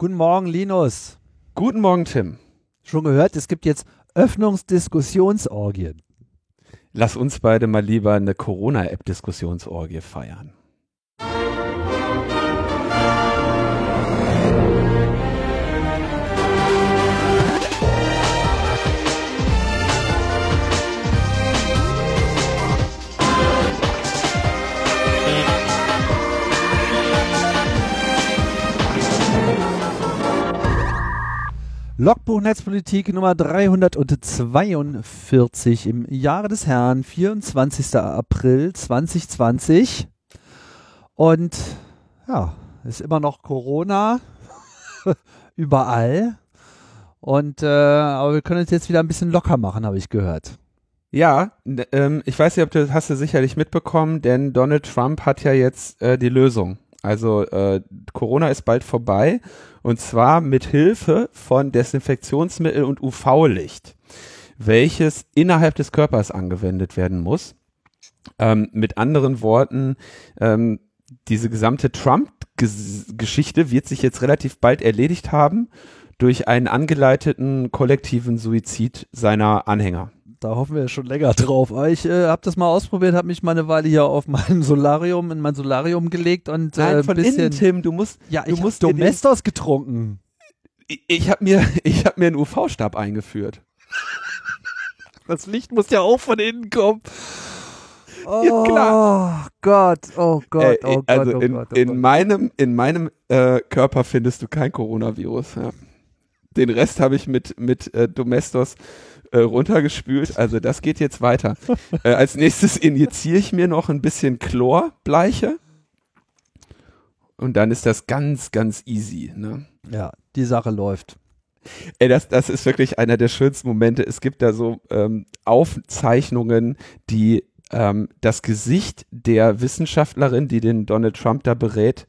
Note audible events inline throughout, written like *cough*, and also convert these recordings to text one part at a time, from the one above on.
Guten Morgen, Linus. Guten Morgen, Tim. Schon gehört, es gibt jetzt Öffnungsdiskussionsorgien. Lass uns beide mal lieber eine Corona-App-Diskussionsorgie feiern. Logbuch Netzpolitik Nummer 342 im Jahre des Herrn, 24. April 2020. Und ja, ist immer noch Corona *laughs* überall. Und äh, aber wir können es jetzt wieder ein bisschen locker machen, habe ich gehört. Ja, ähm, ich weiß nicht, ob du hast du sicherlich mitbekommen, denn Donald Trump hat ja jetzt äh, die Lösung. Also äh, Corona ist bald vorbei und zwar mit Hilfe von Desinfektionsmittel und UV-Licht, welches innerhalb des Körpers angewendet werden muss. Ähm, mit anderen Worten, ähm, diese gesamte Trump-Geschichte wird sich jetzt relativ bald erledigt haben durch einen angeleiteten kollektiven Suizid seiner Anhänger da hoffen wir schon länger drauf. Aber ich äh, habe das mal ausprobiert, habe mich mal eine Weile hier auf meinem Solarium, in mein Solarium gelegt und äh, Nein, von bisschen, innen, Tim, du musst, ja, du ich musst Domestos getrunken. Ich, *laughs* ich habe mir, ich habe mir einen UV-Stab eingeführt. Das Licht muss ja auch von innen kommen. Oh ja, klar. Gott, oh Gott, oh Gott, also oh in, Gott, oh in Gott. meinem, in meinem äh, Körper findest du kein Coronavirus. Ja. Den Rest habe ich mit, mit äh, Domestos äh, runtergespült. Also das geht jetzt weiter. *laughs* äh, als nächstes injiziere ich mir noch ein bisschen Chlorbleiche. Und dann ist das ganz, ganz easy. Ne? Ja, die Sache läuft. Ey, das, das ist wirklich einer der schönsten Momente. Es gibt da so ähm, Aufzeichnungen, die ähm, das Gesicht der Wissenschaftlerin, die den Donald Trump da berät,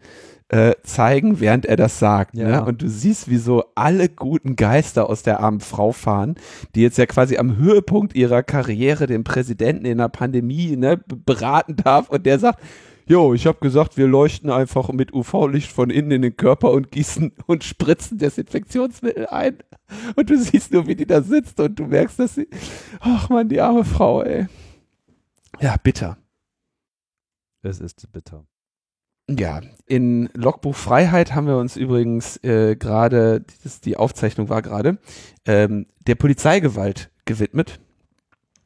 äh, zeigen, während er das sagt. Ne? Ja. Ne? Und du siehst, wie so alle guten Geister aus der armen Frau fahren, die jetzt ja quasi am Höhepunkt ihrer Karriere den Präsidenten in der Pandemie ne, beraten darf und der sagt, Jo, ich habe gesagt, wir leuchten einfach mit UV-Licht von innen in den Körper und gießen und spritzen Desinfektionsmittel ein. Und du siehst nur, wie die da sitzt und du merkst, dass sie, ach man, die arme Frau, ey. Ja, bitter. Es ist bitter. Ja, in Logbuch Freiheit haben wir uns übrigens äh, gerade, die Aufzeichnung war gerade, ähm, der Polizeigewalt gewidmet.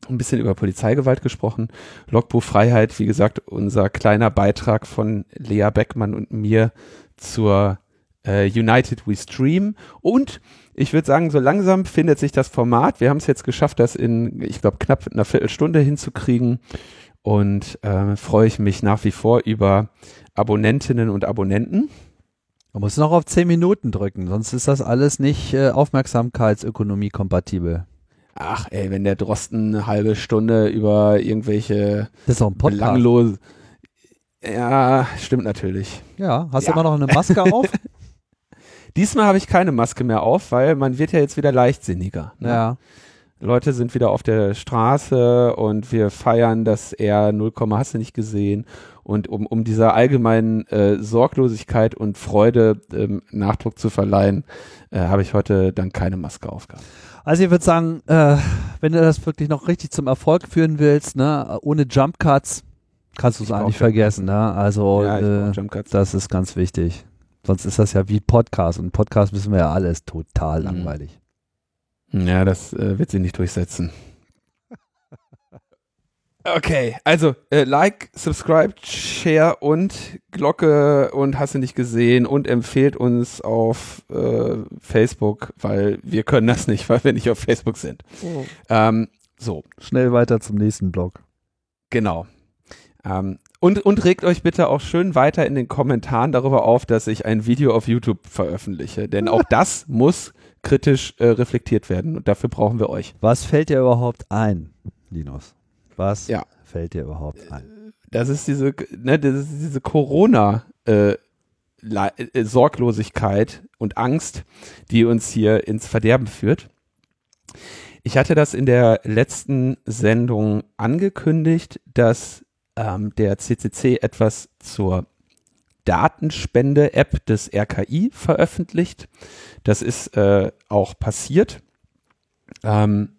Ein bisschen über Polizeigewalt gesprochen. Logbuch Freiheit, wie gesagt, unser kleiner Beitrag von Lea Beckmann und mir zur äh, United We Stream. Und ich würde sagen, so langsam findet sich das Format. Wir haben es jetzt geschafft, das in, ich glaube, knapp einer Viertelstunde hinzukriegen. Und äh, freue ich mich nach wie vor über Abonnentinnen und Abonnenten. Man muss noch auf 10 Minuten drücken, sonst ist das alles nicht äh, Aufmerksamkeitsökonomie kompatibel. Ach ey, wenn der Drosten eine halbe Stunde über irgendwelche das ist auch ein Podcast. belanglose Ja, stimmt natürlich. Ja, hast ja. du immer noch eine Maske *laughs* auf? Diesmal habe ich keine Maske mehr auf, weil man wird ja jetzt wieder leichtsinniger. Ne? Ja. Leute sind wieder auf der Straße und wir feiern, dass er 0, hast du nicht gesehen. Und um, um dieser allgemeinen äh, Sorglosigkeit und Freude ähm, Nachdruck zu verleihen, äh, habe ich heute dann keine Maske aufgehabt. Also ich würde sagen, äh, wenn du das wirklich noch richtig zum Erfolg führen willst, ne, ohne Jump Cuts, kannst du es eigentlich vergessen. Ne? Also ja, äh, das ist ganz wichtig. Sonst ist das ja wie Podcast und Podcast wissen wir ja alles total mhm. langweilig. Ja, das äh, wird sie nicht durchsetzen. Okay, also äh, Like, Subscribe, Share und Glocke und hast du nicht gesehen und empfehlt uns auf äh, Facebook, weil wir können das nicht, weil wir nicht auf Facebook sind. Oh. Ähm, so. Schnell weiter zum nächsten Blog. Genau. Ähm, und, und regt euch bitte auch schön weiter in den Kommentaren darüber auf, dass ich ein Video auf YouTube veröffentliche, denn auch das *laughs* muss kritisch äh, reflektiert werden und dafür brauchen wir euch. Was fällt dir überhaupt ein, Linus? Was ja. fällt dir überhaupt ein? Das ist diese, ne, das ist diese Corona äh, äh, Sorglosigkeit und Angst, die uns hier ins Verderben führt. Ich hatte das in der letzten Sendung angekündigt, dass ähm, der CCC etwas zur Datenspende-App des RKI veröffentlicht. Das ist äh, auch passiert. Ähm,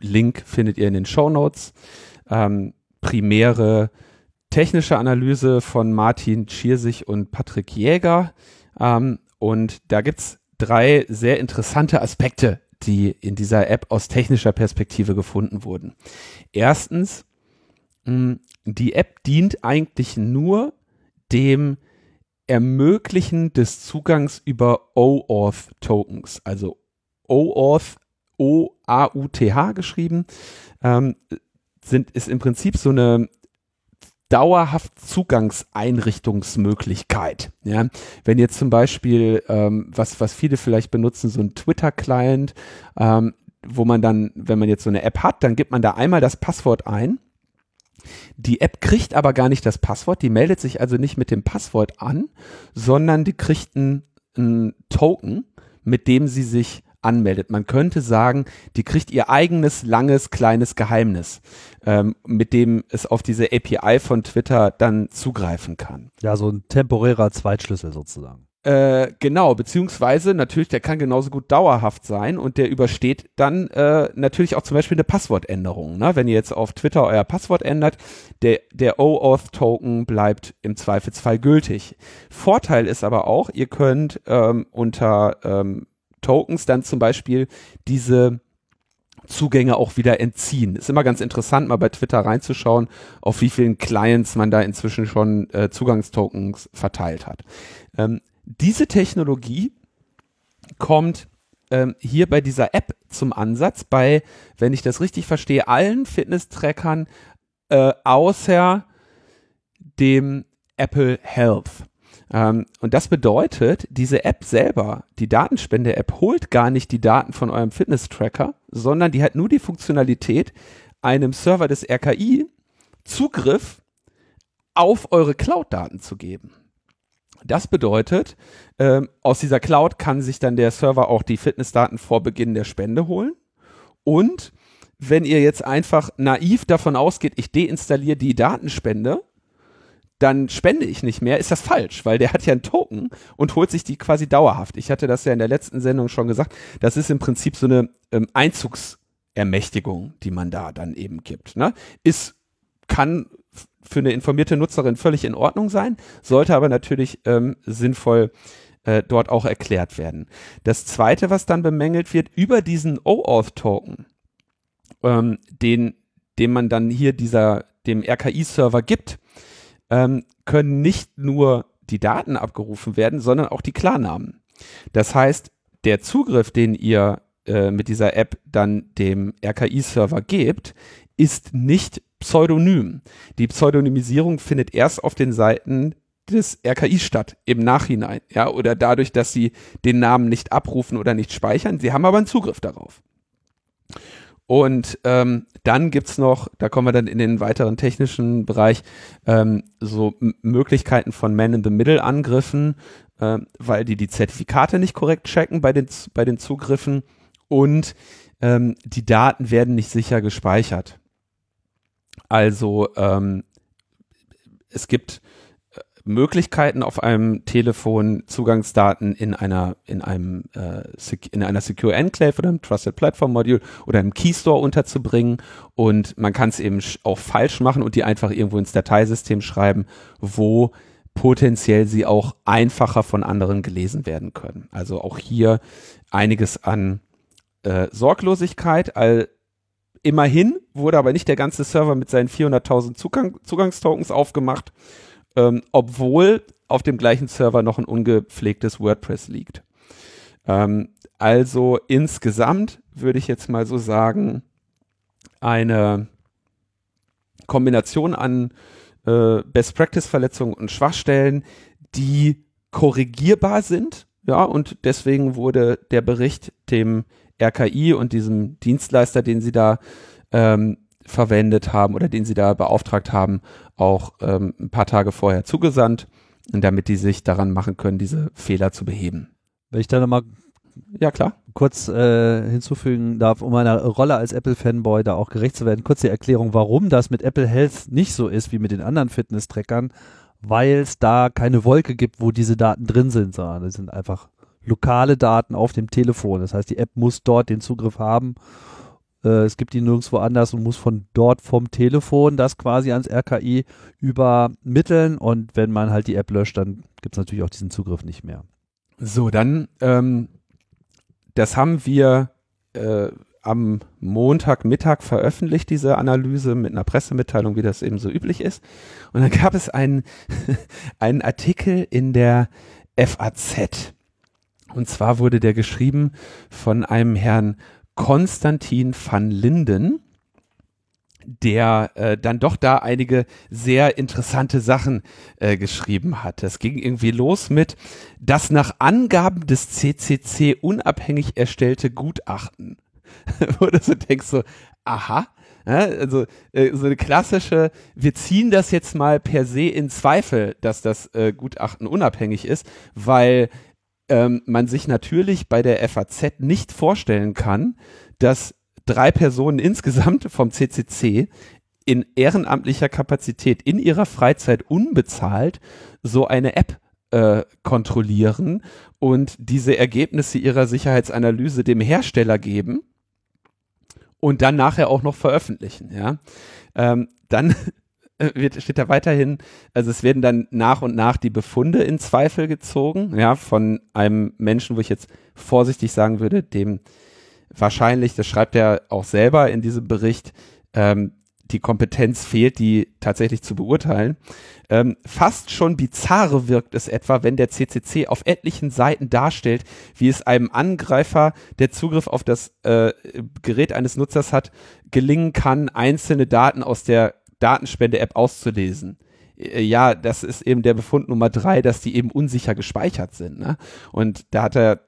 Link findet ihr in den Show Notes. Ähm, primäre technische Analyse von Martin Schiersig und Patrick Jäger. Ähm, und da gibt's drei sehr interessante Aspekte, die in dieser App aus technischer Perspektive gefunden wurden. Erstens, mh, die App dient eigentlich nur dem Ermöglichen des Zugangs über OAuth-Tokens, also OAuth, O-A-U-T-H geschrieben, ähm, sind, ist im Prinzip so eine dauerhaft Zugangseinrichtungsmöglichkeit. Ja, wenn jetzt zum Beispiel, ähm, was, was viele vielleicht benutzen, so ein Twitter-Client, ähm, wo man dann, wenn man jetzt so eine App hat, dann gibt man da einmal das Passwort ein. Die App kriegt aber gar nicht das Passwort, die meldet sich also nicht mit dem Passwort an, sondern die kriegt ein, ein Token, mit dem sie sich anmeldet. Man könnte sagen, die kriegt ihr eigenes, langes, kleines Geheimnis, ähm, mit dem es auf diese API von Twitter dann zugreifen kann. Ja, so ein temporärer Zweitschlüssel sozusagen. Äh, genau, beziehungsweise natürlich, der kann genauso gut dauerhaft sein und der übersteht dann äh, natürlich auch zum Beispiel eine Passwortänderung. Ne? Wenn ihr jetzt auf Twitter euer Passwort ändert, der, der OAuth-Token bleibt im Zweifelsfall gültig. Vorteil ist aber auch, ihr könnt ähm, unter ähm, Tokens dann zum Beispiel diese Zugänge auch wieder entziehen. Ist immer ganz interessant, mal bei Twitter reinzuschauen, auf wie vielen Clients man da inzwischen schon äh, Zugangstokens verteilt hat. Ähm, diese Technologie kommt ähm, hier bei dieser App zum Ansatz, bei, wenn ich das richtig verstehe, allen Fitness-Trackern äh, außer dem Apple Health. Ähm, und das bedeutet, diese App selber, die Datenspende-App, holt gar nicht die Daten von eurem Fitness-Tracker, sondern die hat nur die Funktionalität, einem Server des RKI Zugriff auf eure Cloud-Daten zu geben. Das bedeutet, ähm, aus dieser Cloud kann sich dann der Server auch die Fitnessdaten vor Beginn der Spende holen. Und wenn ihr jetzt einfach naiv davon ausgeht, ich deinstalliere die Datenspende, dann spende ich nicht mehr, ist das falsch, weil der hat ja einen Token und holt sich die quasi dauerhaft. Ich hatte das ja in der letzten Sendung schon gesagt. Das ist im Prinzip so eine ähm, Einzugsermächtigung, die man da dann eben gibt. Ne? Ist, kann für eine informierte Nutzerin völlig in Ordnung sein, sollte aber natürlich ähm, sinnvoll äh, dort auch erklärt werden. Das zweite, was dann bemängelt wird, über diesen OAuth-Token, ähm, den, den man dann hier dieser, dem RKI-Server gibt, ähm, können nicht nur die Daten abgerufen werden, sondern auch die Klarnamen. Das heißt, der Zugriff, den ihr äh, mit dieser App dann dem RKI-Server gebt, ist nicht pseudonym. Die Pseudonymisierung findet erst auf den Seiten des RKI statt, im Nachhinein, ja, oder dadurch, dass sie den Namen nicht abrufen oder nicht speichern. Sie haben aber einen Zugriff darauf. Und ähm, dann gibt's noch, da kommen wir dann in den weiteren technischen Bereich, ähm, so Möglichkeiten von Man-in-the-Middle-Angriffen, äh, weil die die Zertifikate nicht korrekt checken bei den, bei den Zugriffen und ähm, die Daten werden nicht sicher gespeichert. Also ähm, es gibt Möglichkeiten auf einem Telefon Zugangsdaten in einer in einem äh, in einer Secure Enclave oder einem Trusted Platform Module oder einem Keystore unterzubringen und man kann es eben auch falsch machen und die einfach irgendwo ins Dateisystem schreiben, wo potenziell sie auch einfacher von anderen gelesen werden können. Also auch hier einiges an äh, Sorglosigkeit. All, immerhin wurde aber nicht der ganze Server mit seinen 400.000 Zugang Zugangstokens aufgemacht, ähm, obwohl auf dem gleichen Server noch ein ungepflegtes WordPress liegt. Ähm, also insgesamt würde ich jetzt mal so sagen, eine Kombination an äh, Best Practice Verletzungen und Schwachstellen, die korrigierbar sind. Ja, und deswegen wurde der Bericht dem RKI und diesem Dienstleister, den sie da ähm, verwendet haben oder den sie da beauftragt haben, auch ähm, ein paar Tage vorher zugesandt, damit die sich daran machen können, diese Fehler zu beheben. Wenn ich da nochmal ja, klar. kurz äh, hinzufügen darf, um meiner Rolle als Apple-Fanboy da auch gerecht zu werden, kurz die Erklärung, warum das mit Apple Health nicht so ist wie mit den anderen Fitness-Trackern weil es da keine Wolke gibt, wo diese Daten drin sind, sondern es sind einfach lokale Daten auf dem Telefon. Das heißt, die App muss dort den Zugriff haben. Äh, es gibt die nirgendwo anders und muss von dort vom Telefon das quasi ans RKI übermitteln. Und wenn man halt die App löscht, dann gibt es natürlich auch diesen Zugriff nicht mehr. So, dann, ähm, das haben wir äh, am Montagmittag veröffentlicht, diese Analyse mit einer Pressemitteilung, wie das eben so üblich ist. Und dann gab es einen, *laughs* einen Artikel in der FAZ. Und zwar wurde der geschrieben von einem Herrn Konstantin van Linden, der äh, dann doch da einige sehr interessante Sachen äh, geschrieben hat. Es ging irgendwie los mit das nach Angaben des CCC unabhängig erstellte Gutachten. *laughs* Wo du so denkst so, aha, ja, also äh, so eine klassische, wir ziehen das jetzt mal per se in Zweifel, dass das äh, Gutachten unabhängig ist, weil ähm, man sich natürlich bei der FAZ nicht vorstellen kann, dass drei Personen insgesamt vom CCC in ehrenamtlicher Kapazität in ihrer Freizeit unbezahlt so eine App äh, kontrollieren und diese Ergebnisse ihrer Sicherheitsanalyse dem Hersteller geben und dann nachher auch noch veröffentlichen. Ja, ähm, dann wird, steht da weiterhin, also es werden dann nach und nach die Befunde in Zweifel gezogen, ja, von einem Menschen, wo ich jetzt vorsichtig sagen würde, dem wahrscheinlich, das schreibt er auch selber in diesem Bericht, ähm, die Kompetenz fehlt, die tatsächlich zu beurteilen. Ähm, fast schon bizarre wirkt es etwa, wenn der CCC auf etlichen Seiten darstellt, wie es einem Angreifer, der Zugriff auf das äh, Gerät eines Nutzers hat, gelingen kann, einzelne Daten aus der Datenspende-App auszulesen. Äh, ja, das ist eben der Befund Nummer drei, dass die eben unsicher gespeichert sind. Ne? Und da hat er,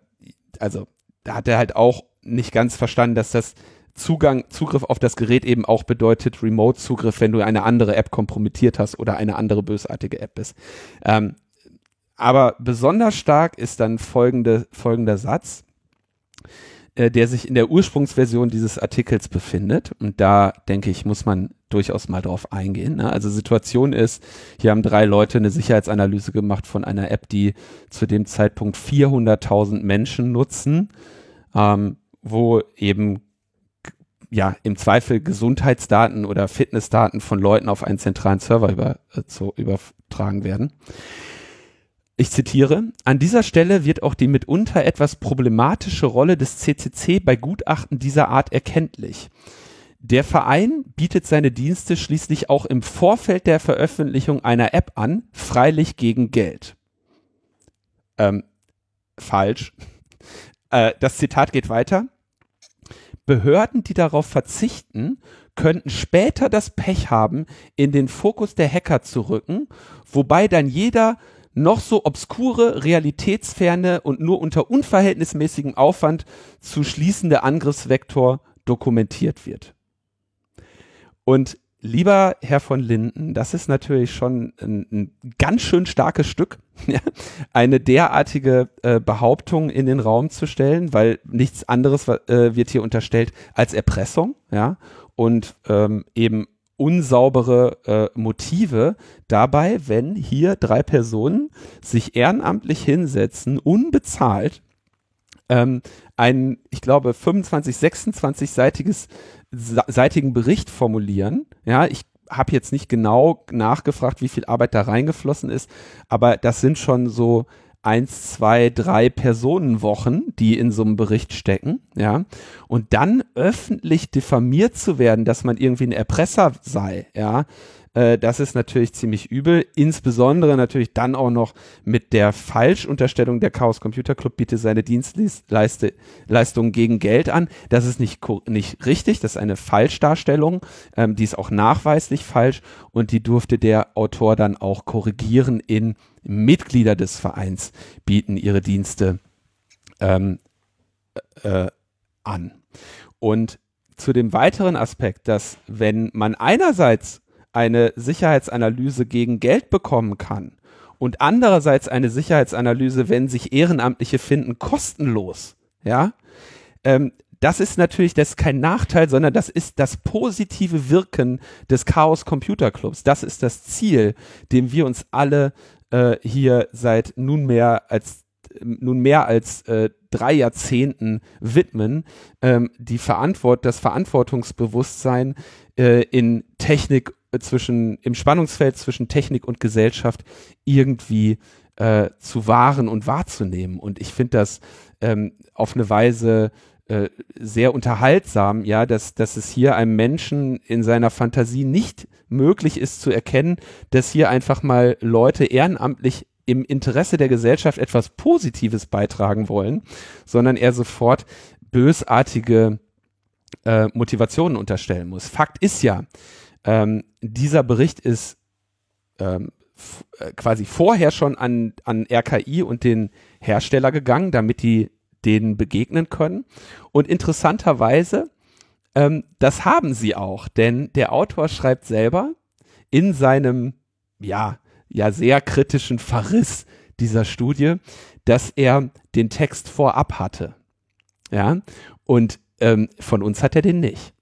also da hat er halt auch nicht ganz verstanden, dass das Zugang, Zugriff auf das Gerät eben auch bedeutet Remote-Zugriff, wenn du eine andere App kompromittiert hast oder eine andere bösartige App bist. Ähm, aber besonders stark ist dann folgende, folgender Satz. Äh, der sich in der Ursprungsversion dieses Artikels befindet. Und da denke ich, muss man durchaus mal drauf eingehen. Ne? Also Situation ist, hier haben drei Leute eine Sicherheitsanalyse gemacht von einer App, die zu dem Zeitpunkt 400.000 Menschen nutzen, ähm, wo eben ja im Zweifel Gesundheitsdaten oder Fitnessdaten von Leuten auf einen zentralen Server über, äh, zu, übertragen werden. Ich zitiere, an dieser Stelle wird auch die mitunter etwas problematische Rolle des CCC bei Gutachten dieser Art erkenntlich. Der Verein bietet seine Dienste schließlich auch im Vorfeld der Veröffentlichung einer App an, freilich gegen Geld. Ähm, falsch. *laughs* Äh, das Zitat geht weiter. Behörden, die darauf verzichten, könnten später das Pech haben, in den Fokus der Hacker zu rücken, wobei dann jeder noch so obskure, realitätsferne und nur unter unverhältnismäßigem Aufwand zu schließende Angriffsvektor dokumentiert wird. Und lieber Herr von Linden, das ist natürlich schon ein, ein ganz schön starkes Stück, *laughs* eine derartige äh, Behauptung in den Raum zu stellen, weil nichts anderes äh, wird hier unterstellt als Erpressung, ja, und ähm, eben unsaubere äh, Motive dabei, wenn hier drei Personen sich ehrenamtlich hinsetzen, unbezahlt, ähm, einen, ich glaube, 25, 26-seitiges seitigen Bericht formulieren. Ja, ich habe jetzt nicht genau nachgefragt, wie viel Arbeit da reingeflossen ist, aber das sind schon so eins, zwei, drei Personenwochen, die in so einem Bericht stecken, ja, und dann öffentlich diffamiert zu werden, dass man irgendwie ein Erpresser sei, ja, äh, das ist natürlich ziemlich übel. Insbesondere natürlich dann auch noch mit der Falschunterstellung, der Chaos Computer Club bietet seine Dienstleistungen gegen Geld an. Das ist nicht, nicht richtig, das ist eine Falschdarstellung. Ähm, die ist auch nachweislich falsch und die durfte der Autor dann auch korrigieren in Mitglieder des Vereins bieten ihre Dienste ähm, äh, an. Und zu dem weiteren Aspekt, dass wenn man einerseits eine Sicherheitsanalyse gegen Geld bekommen kann und andererseits eine Sicherheitsanalyse, wenn sich Ehrenamtliche finden, kostenlos, ja, ähm, das ist natürlich, das ist kein Nachteil, sondern das ist das positive Wirken des Chaos Computer Clubs. Das ist das Ziel, dem wir uns alle äh, hier seit nunmehr als nun mehr als äh, drei Jahrzehnten widmen, ähm, die Verantwort, das Verantwortungsbewusstsein äh, in Technik zwischen, im Spannungsfeld zwischen Technik und Gesellschaft irgendwie äh, zu wahren und wahrzunehmen. Und ich finde das ähm, auf eine Weise äh, sehr unterhaltsam, ja, dass, dass es hier einem Menschen in seiner Fantasie nicht möglich ist zu erkennen, dass hier einfach mal Leute ehrenamtlich im Interesse der Gesellschaft etwas Positives beitragen wollen, sondern er sofort bösartige äh, Motivationen unterstellen muss. Fakt ist ja, ähm, dieser Bericht ist ähm, äh, quasi vorher schon an, an RKI und den Hersteller gegangen, damit die denen begegnen können. Und interessanterweise, ähm, das haben sie auch, denn der Autor schreibt selber in seinem, ja, ja sehr kritischen Verriss dieser Studie, dass er den Text vorab hatte. Ja, und ähm, von uns hat er den nicht.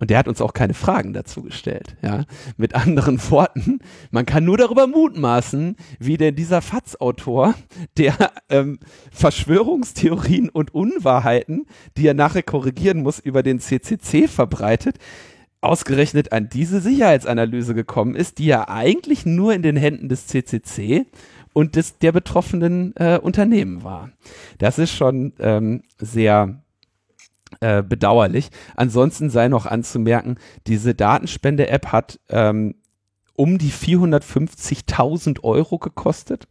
Und der hat uns auch keine Fragen dazu gestellt. Ja, mit anderen *laughs* Worten, man kann nur darüber mutmaßen, wie denn dieser FATS-Autor, der ähm, Verschwörungstheorien und Unwahrheiten, die er nachher korrigieren muss, über den CCC verbreitet, ausgerechnet an diese Sicherheitsanalyse gekommen ist, die ja eigentlich nur in den Händen des CCC und des, der betroffenen äh, Unternehmen war. Das ist schon ähm, sehr äh, bedauerlich. Ansonsten sei noch anzumerken, diese Datenspende-App hat ähm, um die 450.000 Euro gekostet,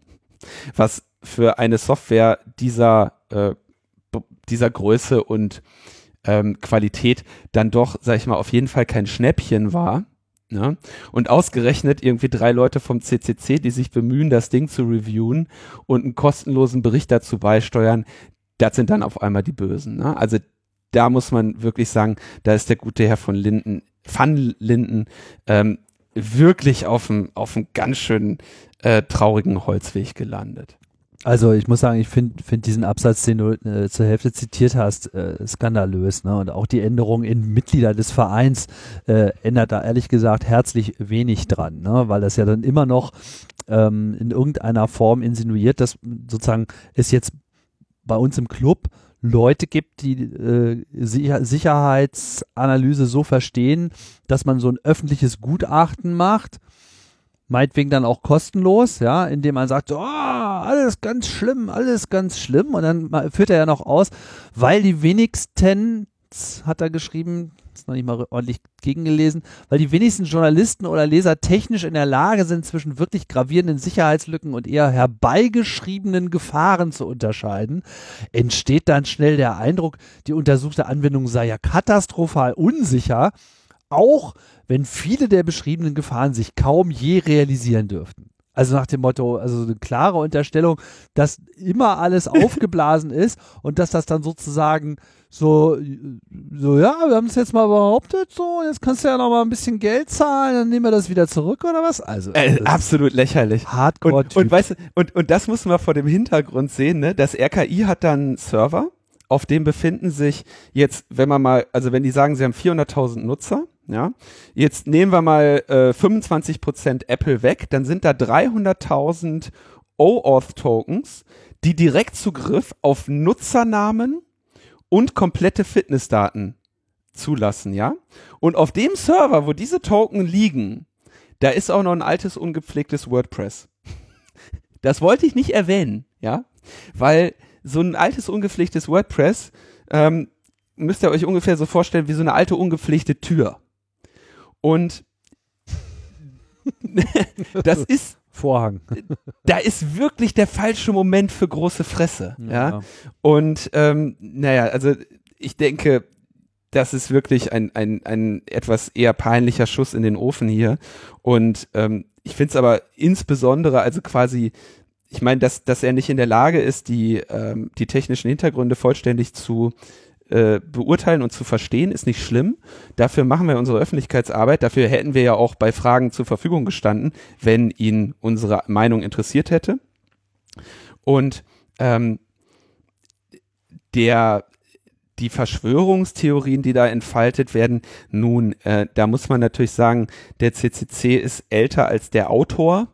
was für eine Software dieser, äh, dieser Größe und ähm, Qualität dann doch, sag ich mal, auf jeden Fall kein Schnäppchen war. Ne? Und ausgerechnet irgendwie drei Leute vom CCC, die sich bemühen, das Ding zu reviewen und einen kostenlosen Bericht dazu beisteuern, das sind dann auf einmal die Bösen. Ne? Also da muss man wirklich sagen, da ist der gute Herr von Linden, Van Linden, ähm, wirklich auf einem auf ganz schön äh, traurigen Holzweg gelandet. Also ich muss sagen, ich finde find diesen Absatz, den du äh, zur Hälfte zitiert hast, äh, skandalös. Ne? Und auch die Änderung in Mitglieder des Vereins äh, ändert da ehrlich gesagt herzlich wenig dran, ne? weil das ja dann immer noch ähm, in irgendeiner Form insinuiert, dass sozusagen es jetzt bei uns im Club Leute gibt, die äh, Sicher Sicherheitsanalyse so verstehen, dass man so ein öffentliches Gutachten macht meinetwegen dann auch kostenlos, ja, indem man sagt, oh, alles ganz schlimm, alles ganz schlimm. Und dann führt er ja noch aus, weil die wenigsten, hat er geschrieben, ist noch nicht mal ordentlich gegengelesen, weil die wenigsten Journalisten oder Leser technisch in der Lage sind, zwischen wirklich gravierenden Sicherheitslücken und eher herbeigeschriebenen Gefahren zu unterscheiden, entsteht dann schnell der Eindruck, die untersuchte Anwendung sei ja katastrophal unsicher, auch wenn viele der beschriebenen Gefahren sich kaum je realisieren dürften. Also nach dem Motto, also eine klare Unterstellung, dass immer alles *laughs* aufgeblasen ist und dass das dann sozusagen so, so ja, wir haben es jetzt mal behauptet, so, jetzt kannst du ja noch mal ein bisschen Geld zahlen, dann nehmen wir das wieder zurück oder was? Also äh, absolut lächerlich. Hardcore. Und, und weißt und, und das muss man vor dem Hintergrund sehen, ne? Das RKI hat dann Server, auf dem befinden sich jetzt, wenn man mal, also wenn die sagen, sie haben 400.000 Nutzer, ja, jetzt nehmen wir mal äh, 25% Apple weg, dann sind da 300.000 OAuth-Tokens, die Direktzugriff auf Nutzernamen und komplette Fitnessdaten zulassen, ja. Und auf dem Server, wo diese Token liegen, da ist auch noch ein altes, ungepflegtes WordPress. *laughs* Das wollte ich nicht erwähnen, ja, weil so ein altes, ungepflegtes WordPress ähm, müsst ihr euch ungefähr so vorstellen wie so eine alte, ungepflegte Tür. Und *laughs* das ist Vorhang. da ist wirklich der falsche Moment für große Fresse. Ja. ja? Und ähm, naja, also ich denke, das ist wirklich ein, ein, ein etwas eher peinlicher Schuss in den Ofen hier. Und ähm, ich finde es aber insbesondere, also quasi, ich meine, dass, dass er nicht in der Lage ist, die, ähm, die technischen Hintergründe vollständig zu äh, beurteilen und zu verstehen, ist nicht schlimm. Dafür machen wir unsere Öffentlichkeitsarbeit. Dafür hätten wir ja auch bei Fragen zur Verfügung gestanden, wenn ihn unsere Meinung interessiert hätte. Und ähm, der die Verschwörungstheorien, die da entfaltet werden, nun, äh, da muss man natürlich sagen, der CCC ist älter als der Autor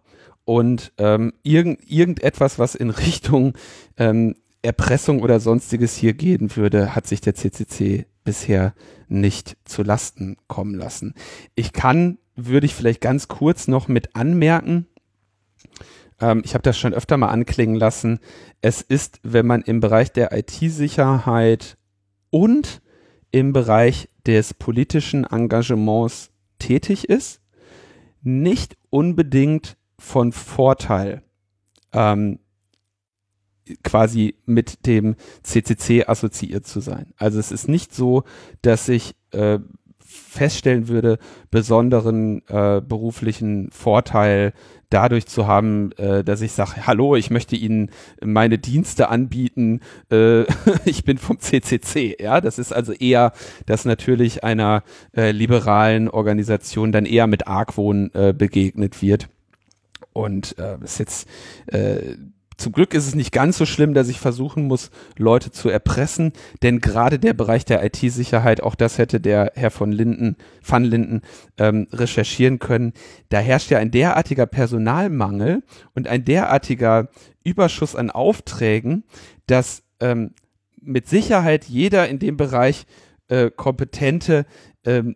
und ähm, irgend, irgendetwas, was in Richtung ähm, Erpressung oder sonstiges hier gehen würde, hat sich der CCC bisher nicht zu Lasten kommen lassen. Ich kann, würde ich vielleicht ganz kurz noch mit anmerken, ähm, ich habe das schon öfter mal anklingen lassen, es ist, wenn man im Bereich der IT-Sicherheit und im Bereich des politischen Engagements tätig ist, nicht unbedingt von Vorteil, ähm, quasi mit dem CCC assoziiert zu sein. Also es ist nicht so, dass ich äh, feststellen würde, besonderen äh, beruflichen Vorteil dadurch zu haben, äh, dass ich sage, hallo, ich möchte Ihnen meine Dienste anbieten, äh, *laughs* ich bin vom CCC. Ja, das ist also eher, dass natürlich einer äh, liberalen Organisation dann eher mit Argwohn äh, begegnet wird. Und äh, ist jetzt äh, zum Glück ist es nicht ganz so schlimm, dass ich versuchen muss, Leute zu erpressen, denn gerade der Bereich der IT-Sicherheit, auch das hätte der Herr von Linden, van Linden ähm, recherchieren können, da herrscht ja ein derartiger Personalmangel und ein derartiger Überschuss an Aufträgen, dass ähm, mit Sicherheit jeder in dem Bereich äh, kompetente ähm,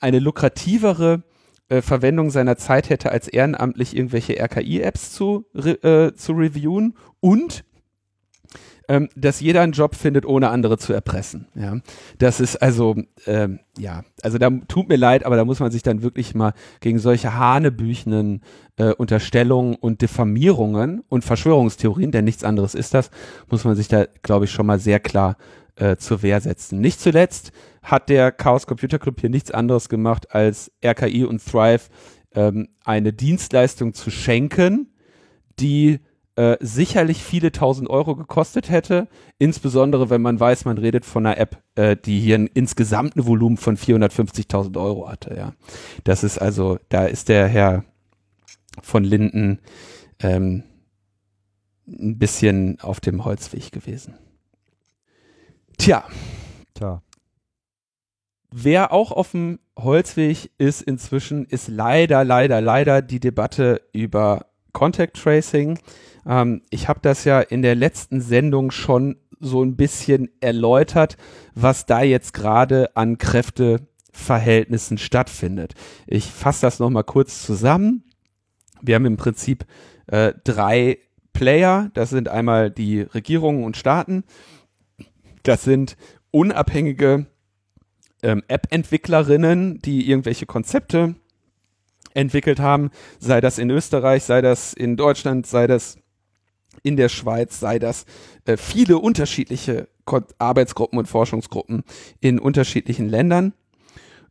eine lukrativere äh, Verwendung seiner Zeit hätte, als ehrenamtlich irgendwelche RKI-Apps zu, äh, zu reviewen und ähm, dass jeder einen Job findet, ohne andere zu erpressen. Ja, das ist also ähm, ja, also da tut mir leid, aber da muss man sich dann wirklich mal gegen solche hanebüchenen äh, Unterstellungen und Diffamierungen und Verschwörungstheorien, denn nichts anderes ist das, muss man sich da, glaube ich, schon mal sehr klar äh, zur Wehr setzen. Nicht zuletzt hat der Chaos Computer Club hier nichts anderes gemacht, als RKI und Thrive ähm, eine Dienstleistung zu schenken, die äh, sicherlich viele tausend Euro gekostet hätte, insbesondere wenn man weiß, man redet von einer App, äh, die hier ein insgesamten Volumen von 450.000 Euro hatte. Ja, das ist also, da ist der Herr von Linden ähm, ein bisschen auf dem Holzweg gewesen. Tja. Tja. Wer auch auf dem Holzweg ist inzwischen, ist leider, leider, leider die Debatte über Contact Tracing. Ähm, ich habe das ja in der letzten Sendung schon so ein bisschen erläutert, was da jetzt gerade an Kräfteverhältnissen stattfindet. Ich fasse das nochmal kurz zusammen. Wir haben im Prinzip äh, drei Player. Das sind einmal die Regierungen und Staaten. Das sind unabhängige ähm, App-Entwicklerinnen, die irgendwelche Konzepte entwickelt haben, sei das in Österreich, sei das in Deutschland, sei das in der Schweiz, sei das äh, viele unterschiedliche Ko Arbeitsgruppen und Forschungsgruppen in unterschiedlichen Ländern.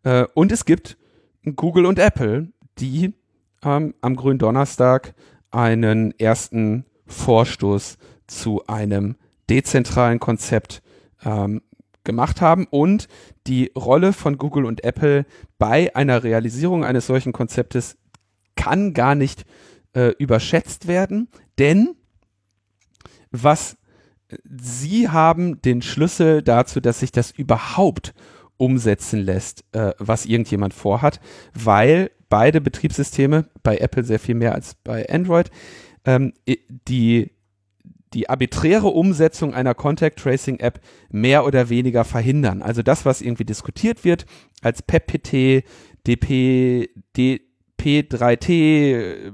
Äh, und es gibt Google und Apple, die ähm, am grünen Donnerstag einen ersten Vorstoß zu einem dezentralen Konzept ähm, gemacht haben und die Rolle von Google und Apple bei einer Realisierung eines solchen Konzeptes kann gar nicht äh, überschätzt werden, denn was sie haben den Schlüssel dazu, dass sich das überhaupt umsetzen lässt, äh, was irgendjemand vorhat, weil beide Betriebssysteme, bei Apple sehr viel mehr als bei Android, ähm, die die arbiträre Umsetzung einer Contact Tracing App mehr oder weniger verhindern. Also das, was irgendwie diskutiert wird als PEPPT, DP, DP3T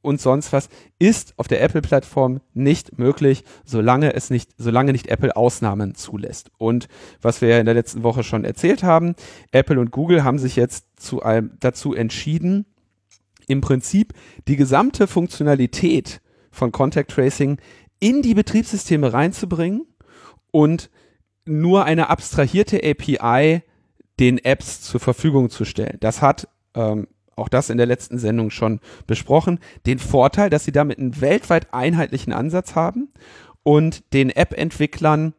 und sonst was, ist auf der Apple-Plattform nicht möglich, solange es nicht, solange nicht Apple Ausnahmen zulässt. Und was wir ja in der letzten Woche schon erzählt haben, Apple und Google haben sich jetzt zu einem, dazu entschieden, im Prinzip die gesamte Funktionalität von Contact Tracing in die Betriebssysteme reinzubringen und nur eine abstrahierte API den Apps zur Verfügung zu stellen. Das hat ähm, auch das in der letzten Sendung schon besprochen, den Vorteil, dass sie damit einen weltweit einheitlichen Ansatz haben und den App-Entwicklern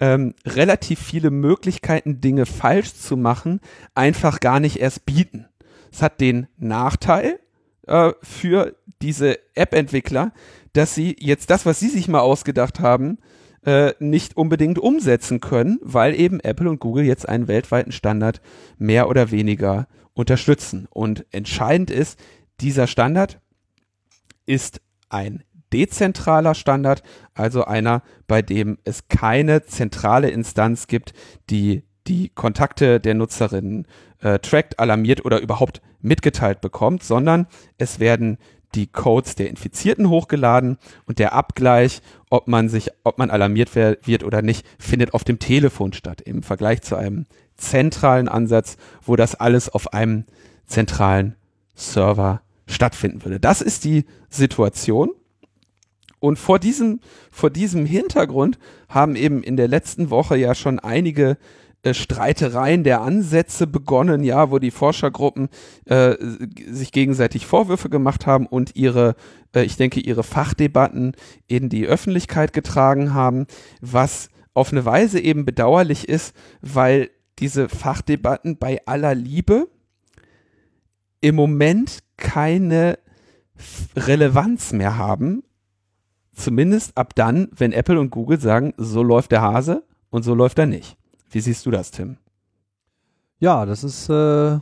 ähm, relativ viele Möglichkeiten, Dinge falsch zu machen, einfach gar nicht erst bieten. Es hat den Nachteil äh, für diese App-Entwickler, dass sie jetzt das, was sie sich mal ausgedacht haben, äh, nicht unbedingt umsetzen können, weil eben Apple und Google jetzt einen weltweiten Standard mehr oder weniger unterstützen. Und entscheidend ist, dieser Standard ist ein dezentraler Standard, also einer, bei dem es keine zentrale Instanz gibt, die die Kontakte der Nutzerinnen äh, trackt, alarmiert oder überhaupt mitgeteilt bekommt, sondern es werden die Codes der Infizierten hochgeladen und der Abgleich, ob man sich, ob man alarmiert wird oder nicht, findet auf dem Telefon statt, im Vergleich zu einem zentralen Ansatz, wo das alles auf einem zentralen Server stattfinden würde. Das ist die Situation. Und vor diesem, vor diesem Hintergrund haben eben in der letzten Woche ja schon einige Streitereien der Ansätze begonnen, ja, wo die Forschergruppen äh, sich gegenseitig Vorwürfe gemacht haben und ihre, äh, ich denke, ihre Fachdebatten in die Öffentlichkeit getragen haben, was auf eine Weise eben bedauerlich ist, weil diese Fachdebatten bei aller Liebe im Moment keine Relevanz mehr haben, zumindest ab dann, wenn Apple und Google sagen, so läuft der Hase und so läuft er nicht. Wie siehst du das, Tim? Ja, das ist, äh,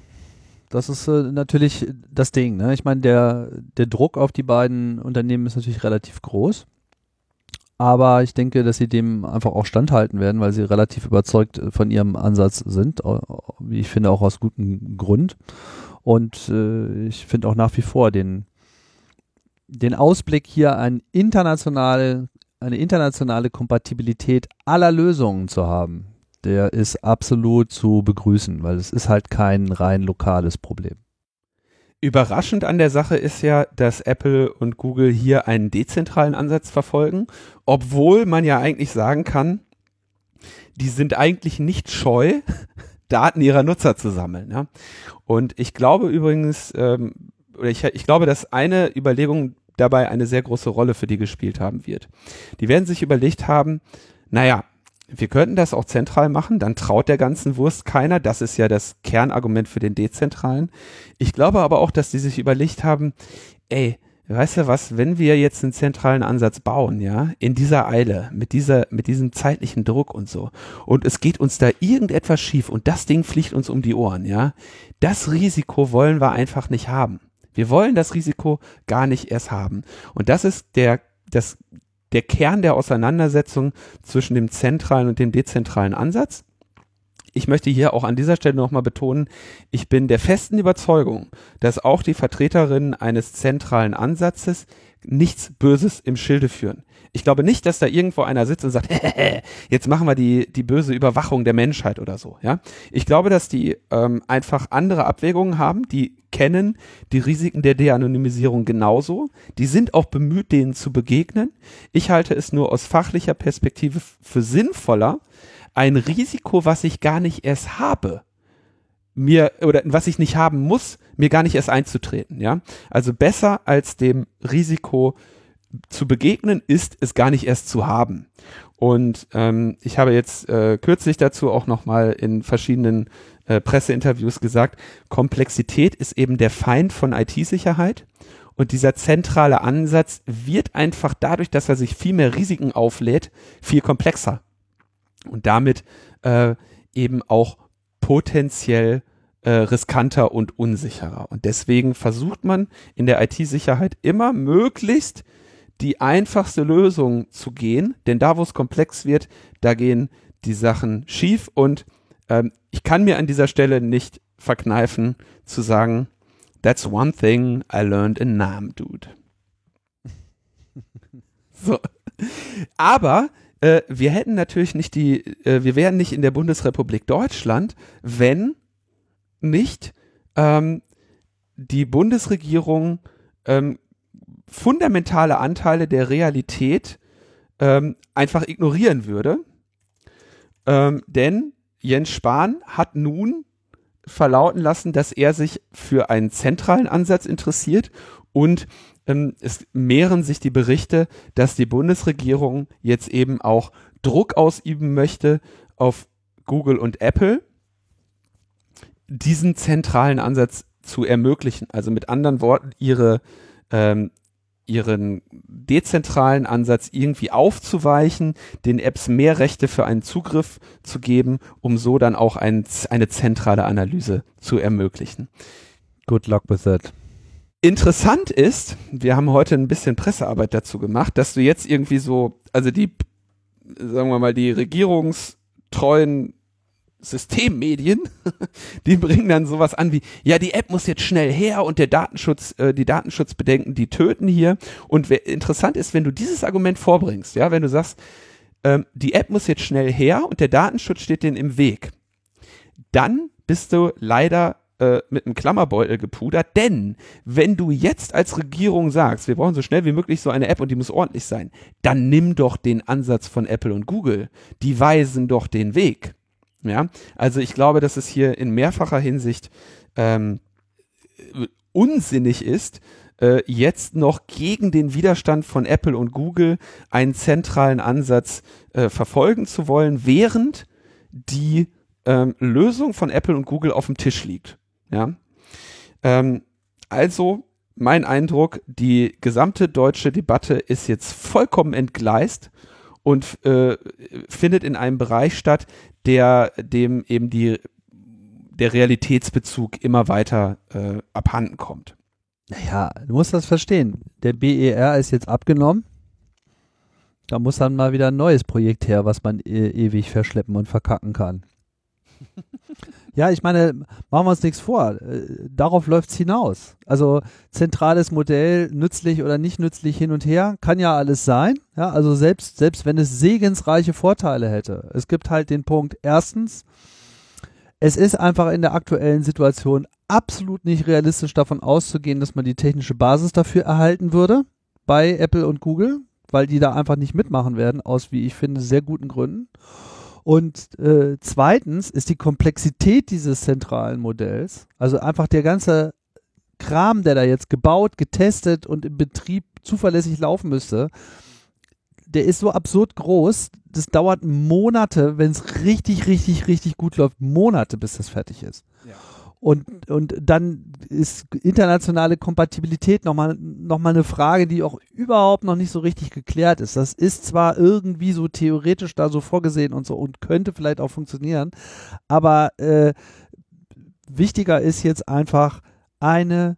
das ist äh, natürlich das Ding. Ne? Ich meine, der, der Druck auf die beiden Unternehmen ist natürlich relativ groß. Aber ich denke, dass sie dem einfach auch standhalten werden, weil sie relativ überzeugt von ihrem Ansatz sind. Wie ich finde, auch aus gutem Grund. Und äh, ich finde auch nach wie vor den, den Ausblick hier ein international, eine internationale Kompatibilität aller Lösungen zu haben der ist absolut zu begrüßen, weil es ist halt kein rein lokales Problem. Überraschend an der Sache ist ja, dass Apple und Google hier einen dezentralen Ansatz verfolgen, obwohl man ja eigentlich sagen kann, die sind eigentlich nicht scheu, *laughs* Daten ihrer Nutzer zu sammeln. Ja? Und ich glaube übrigens, ähm, oder ich, ich glaube, dass eine Überlegung dabei eine sehr große Rolle für die gespielt haben wird. Die werden sich überlegt haben, naja, wir könnten das auch zentral machen, dann traut der ganzen Wurst keiner. Das ist ja das Kernargument für den dezentralen. Ich glaube aber auch, dass die sich überlegt haben, ey, weißt du was, wenn wir jetzt einen zentralen Ansatz bauen, ja, in dieser Eile, mit dieser, mit diesem zeitlichen Druck und so, und es geht uns da irgendetwas schief und das Ding fliegt uns um die Ohren, ja, das Risiko wollen wir einfach nicht haben. Wir wollen das Risiko gar nicht erst haben. Und das ist der, das der Kern der Auseinandersetzung zwischen dem zentralen und dem dezentralen Ansatz. Ich möchte hier auch an dieser Stelle nochmal betonen, ich bin der festen Überzeugung, dass auch die Vertreterinnen eines zentralen Ansatzes nichts Böses im Schilde führen. Ich glaube nicht, dass da irgendwo einer sitzt und sagt, *laughs* jetzt machen wir die, die böse Überwachung der Menschheit oder so. Ja, ich glaube, dass die ähm, einfach andere Abwägungen haben, die kennen die Risiken der De-Anonymisierung genauso. Die sind auch bemüht, denen zu begegnen. Ich halte es nur aus fachlicher Perspektive für sinnvoller, ein Risiko, was ich gar nicht erst habe, mir oder was ich nicht haben muss, mir gar nicht erst einzutreten, ja? Also besser als dem Risiko zu begegnen, ist es gar nicht erst zu haben. Und ähm, ich habe jetzt äh, kürzlich dazu auch nochmal in verschiedenen äh, Presseinterviews gesagt, Komplexität ist eben der Feind von IT-Sicherheit. Und dieser zentrale Ansatz wird einfach dadurch, dass er sich viel mehr Risiken auflädt, viel komplexer. Und damit äh, eben auch potenziell äh, riskanter und unsicherer. Und deswegen versucht man in der IT-Sicherheit immer möglichst die einfachste Lösung zu gehen, denn da, wo es komplex wird, da gehen die Sachen schief und ähm, ich kann mir an dieser Stelle nicht verkneifen zu sagen, that's one thing I learned in Nam, dude. *laughs* so. Aber äh, wir hätten natürlich nicht die, äh, wir wären nicht in der Bundesrepublik Deutschland, wenn nicht ähm, die Bundesregierung ähm, fundamentale Anteile der Realität ähm, einfach ignorieren würde. Ähm, denn Jens Spahn hat nun verlauten lassen, dass er sich für einen zentralen Ansatz interessiert und ähm, es mehren sich die Berichte, dass die Bundesregierung jetzt eben auch Druck ausüben möchte auf Google und Apple, diesen zentralen Ansatz zu ermöglichen. Also mit anderen Worten, ihre ähm, ihren dezentralen Ansatz irgendwie aufzuweichen, den Apps mehr Rechte für einen Zugriff zu geben, um so dann auch ein, eine zentrale Analyse zu ermöglichen. Good luck with that. Interessant ist, wir haben heute ein bisschen Pressearbeit dazu gemacht, dass du jetzt irgendwie so, also die, sagen wir mal, die regierungstreuen Systemmedien, *laughs* die bringen dann sowas an wie, ja, die App muss jetzt schnell her und der Datenschutz, äh, die Datenschutzbedenken, die töten hier. Und interessant ist, wenn du dieses Argument vorbringst, ja, wenn du sagst, ähm, die App muss jetzt schnell her und der Datenschutz steht denen im Weg, dann bist du leider äh, mit einem Klammerbeutel gepudert, denn wenn du jetzt als Regierung sagst, wir brauchen so schnell wie möglich so eine App und die muss ordentlich sein, dann nimm doch den Ansatz von Apple und Google. Die weisen doch den Weg. Ja, also ich glaube, dass es hier in mehrfacher Hinsicht ähm, unsinnig ist, äh, jetzt noch gegen den Widerstand von Apple und Google einen zentralen Ansatz äh, verfolgen zu wollen, während die ähm, Lösung von Apple und Google auf dem Tisch liegt. Ja, ähm, also mein Eindruck, die gesamte deutsche Debatte ist jetzt vollkommen entgleist und äh, findet in einem Bereich statt, der dem eben die der Realitätsbezug immer weiter äh, abhanden kommt. Naja, du musst das verstehen. Der BER ist jetzt abgenommen. Da muss dann mal wieder ein neues Projekt her, was man e ewig verschleppen und verkacken kann. *laughs* Ja, ich meine, machen wir uns nichts vor. Äh, darauf läuft's hinaus. Also zentrales Modell, nützlich oder nicht nützlich hin und her, kann ja alles sein. Ja, also selbst, selbst wenn es segensreiche Vorteile hätte. Es gibt halt den Punkt, erstens, es ist einfach in der aktuellen Situation absolut nicht realistisch davon auszugehen, dass man die technische Basis dafür erhalten würde bei Apple und Google, weil die da einfach nicht mitmachen werden, aus, wie ich finde, sehr guten Gründen. Und äh, zweitens ist die Komplexität dieses zentralen Modells, also einfach der ganze Kram, der da jetzt gebaut, getestet und im Betrieb zuverlässig laufen müsste, der ist so absurd groß, das dauert Monate, wenn es richtig, richtig, richtig gut läuft, Monate, bis das fertig ist. Ja. Und, und dann ist internationale Kompatibilität nochmal noch mal eine Frage, die auch überhaupt noch nicht so richtig geklärt ist. Das ist zwar irgendwie so theoretisch da so vorgesehen und so und könnte vielleicht auch funktionieren, aber äh, wichtiger ist jetzt einfach eine,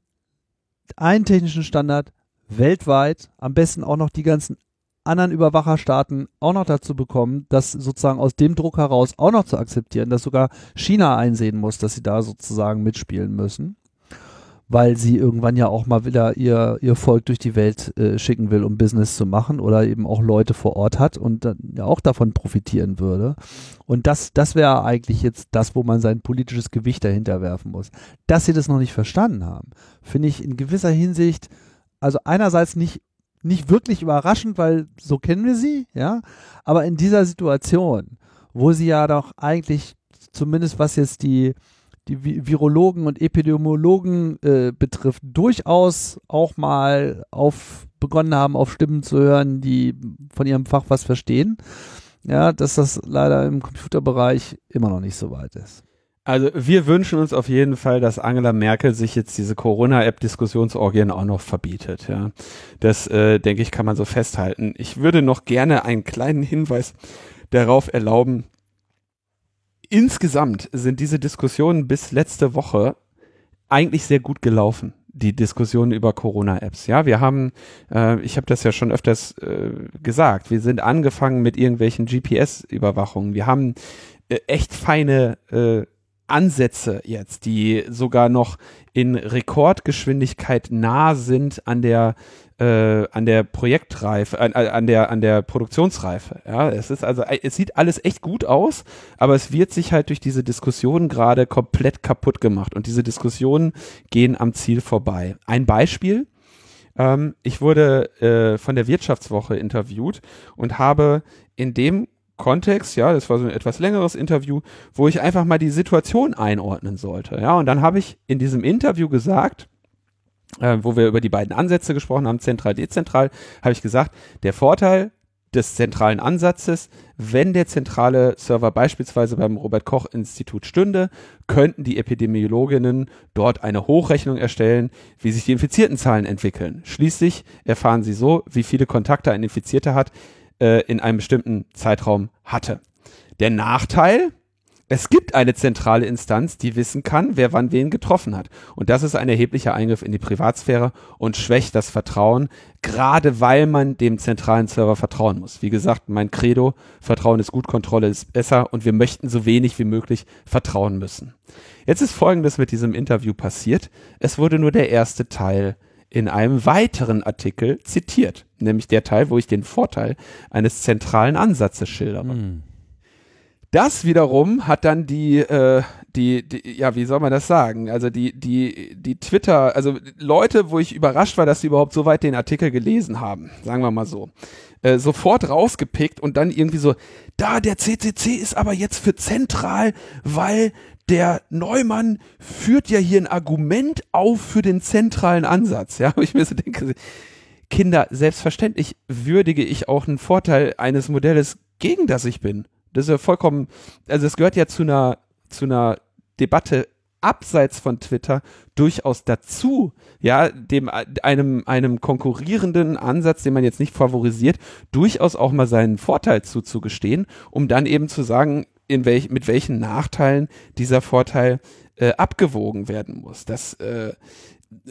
einen technischen Standard weltweit, am besten auch noch die ganzen anderen Überwacherstaaten auch noch dazu bekommen, das sozusagen aus dem Druck heraus auch noch zu akzeptieren, dass sogar China einsehen muss, dass sie da sozusagen mitspielen müssen, weil sie irgendwann ja auch mal wieder ihr, ihr Volk durch die Welt äh, schicken will, um Business zu machen oder eben auch Leute vor Ort hat und dann ja auch davon profitieren würde. Und das, das wäre eigentlich jetzt das, wo man sein politisches Gewicht dahinter werfen muss. Dass sie das noch nicht verstanden haben, finde ich in gewisser Hinsicht also einerseits nicht nicht wirklich überraschend, weil so kennen wir sie, ja. Aber in dieser Situation, wo sie ja doch eigentlich, zumindest was jetzt die, die Virologen und Epidemiologen äh, betrifft, durchaus auch mal auf begonnen haben, auf Stimmen zu hören, die von ihrem Fach was verstehen. Ja, dass das leider im Computerbereich immer noch nicht so weit ist. Also wir wünschen uns auf jeden Fall, dass Angela Merkel sich jetzt diese Corona-App-Diskussionsorgien auch noch verbietet. Ja, das äh, denke ich kann man so festhalten. Ich würde noch gerne einen kleinen Hinweis darauf erlauben. Insgesamt sind diese Diskussionen bis letzte Woche eigentlich sehr gut gelaufen die Diskussion über Corona-Apps. Ja, wir haben, äh, ich habe das ja schon öfters äh, gesagt, wir sind angefangen mit irgendwelchen GPS-Überwachungen. Wir haben äh, echt feine äh, Ansätze jetzt, die sogar noch in Rekordgeschwindigkeit nah sind an der äh, an der Projektreife, an, an der an der Produktionsreife. Ja, es ist also es sieht alles echt gut aus, aber es wird sich halt durch diese Diskussionen gerade komplett kaputt gemacht und diese Diskussionen gehen am Ziel vorbei. Ein Beispiel: ähm, Ich wurde äh, von der Wirtschaftswoche interviewt und habe in dem Kontext, ja, das war so ein etwas längeres Interview, wo ich einfach mal die Situation einordnen sollte, ja, und dann habe ich in diesem Interview gesagt, äh, wo wir über die beiden Ansätze gesprochen haben, zentral, dezentral, habe ich gesagt, der Vorteil des zentralen Ansatzes. Wenn der zentrale Server beispielsweise beim Robert Koch Institut stünde, könnten die Epidemiologinnen dort eine Hochrechnung erstellen, wie sich die Infiziertenzahlen entwickeln. Schließlich erfahren sie so, wie viele Kontakte ein Infizierter hat, äh, in einem bestimmten Zeitraum hatte. Der Nachteil, es gibt eine zentrale Instanz, die wissen kann, wer wann wen getroffen hat. Und das ist ein erheblicher Eingriff in die Privatsphäre und schwächt das Vertrauen, gerade weil man dem zentralen Server vertrauen muss. Wie gesagt, mein Credo, Vertrauen ist gut, Kontrolle ist besser und wir möchten so wenig wie möglich vertrauen müssen. Jetzt ist Folgendes mit diesem Interview passiert. Es wurde nur der erste Teil in einem weiteren Artikel zitiert, nämlich der Teil, wo ich den Vorteil eines zentralen Ansatzes schildere. Mm. Das wiederum hat dann die, äh, die, die, ja, wie soll man das sagen? Also die, die, die Twitter, also Leute, wo ich überrascht war, dass sie überhaupt so weit den Artikel gelesen haben, sagen wir mal so, äh, sofort rausgepickt und dann irgendwie so, da, der CCC ist aber jetzt für zentral, weil der Neumann führt ja hier ein Argument auf für den zentralen Ansatz. Ja, *laughs* ich mir so denke, Kinder, selbstverständlich würdige ich auch einen Vorteil eines Modells, gegen das ich bin. Das ist ja vollkommen, also es gehört ja zu einer, zu einer Debatte abseits von Twitter durchaus dazu, ja, dem einem einem konkurrierenden Ansatz, den man jetzt nicht favorisiert, durchaus auch mal seinen Vorteil zuzugestehen, um dann eben zu sagen, in welch, mit welchen Nachteilen dieser Vorteil äh, abgewogen werden muss. Das äh,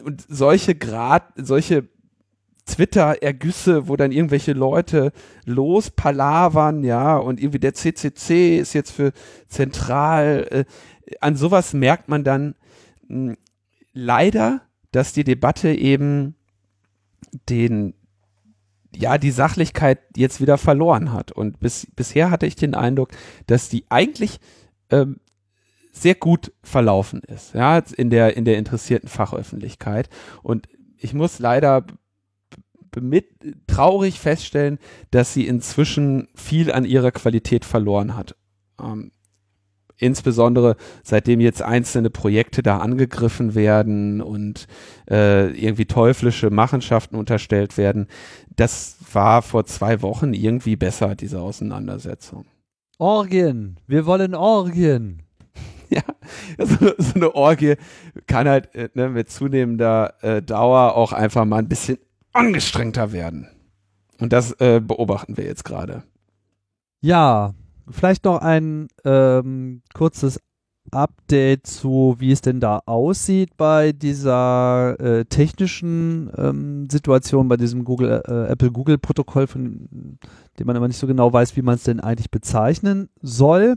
und solche Grad, solche Twitter-Ergüsse, wo dann irgendwelche Leute lospalavern, ja, und irgendwie der CCC ist jetzt für zentral. Äh, an sowas merkt man dann mh, hm, leider, dass die Debatte eben den, ja, die Sachlichkeit jetzt wieder verloren hat. Und bis, bisher hatte ich den Eindruck, dass die eigentlich ähm, sehr gut verlaufen ist, ja, in der, in der interessierten Fachöffentlichkeit. Und ich muss leider mit traurig feststellen, dass sie inzwischen viel an ihrer Qualität verloren hat. Ähm, insbesondere seitdem jetzt einzelne Projekte da angegriffen werden und äh, irgendwie teuflische Machenschaften unterstellt werden. Das war vor zwei Wochen irgendwie besser, diese Auseinandersetzung. Orgien, wir wollen Orgien. *laughs* Ja, so, so, eine Orgie kann halt äh, ne, mit zunehmender äh, Dauer auch einfach mal ein bisschen angestrengter werden. Und das äh, beobachten wir jetzt gerade. Ja, vielleicht noch ein ähm, kurzes Update zu, wie es denn da aussieht bei dieser äh, technischen ähm, Situation, bei diesem Google, äh, Apple Google Protokoll, von dem man immer nicht so genau weiß, wie man es denn eigentlich bezeichnen soll.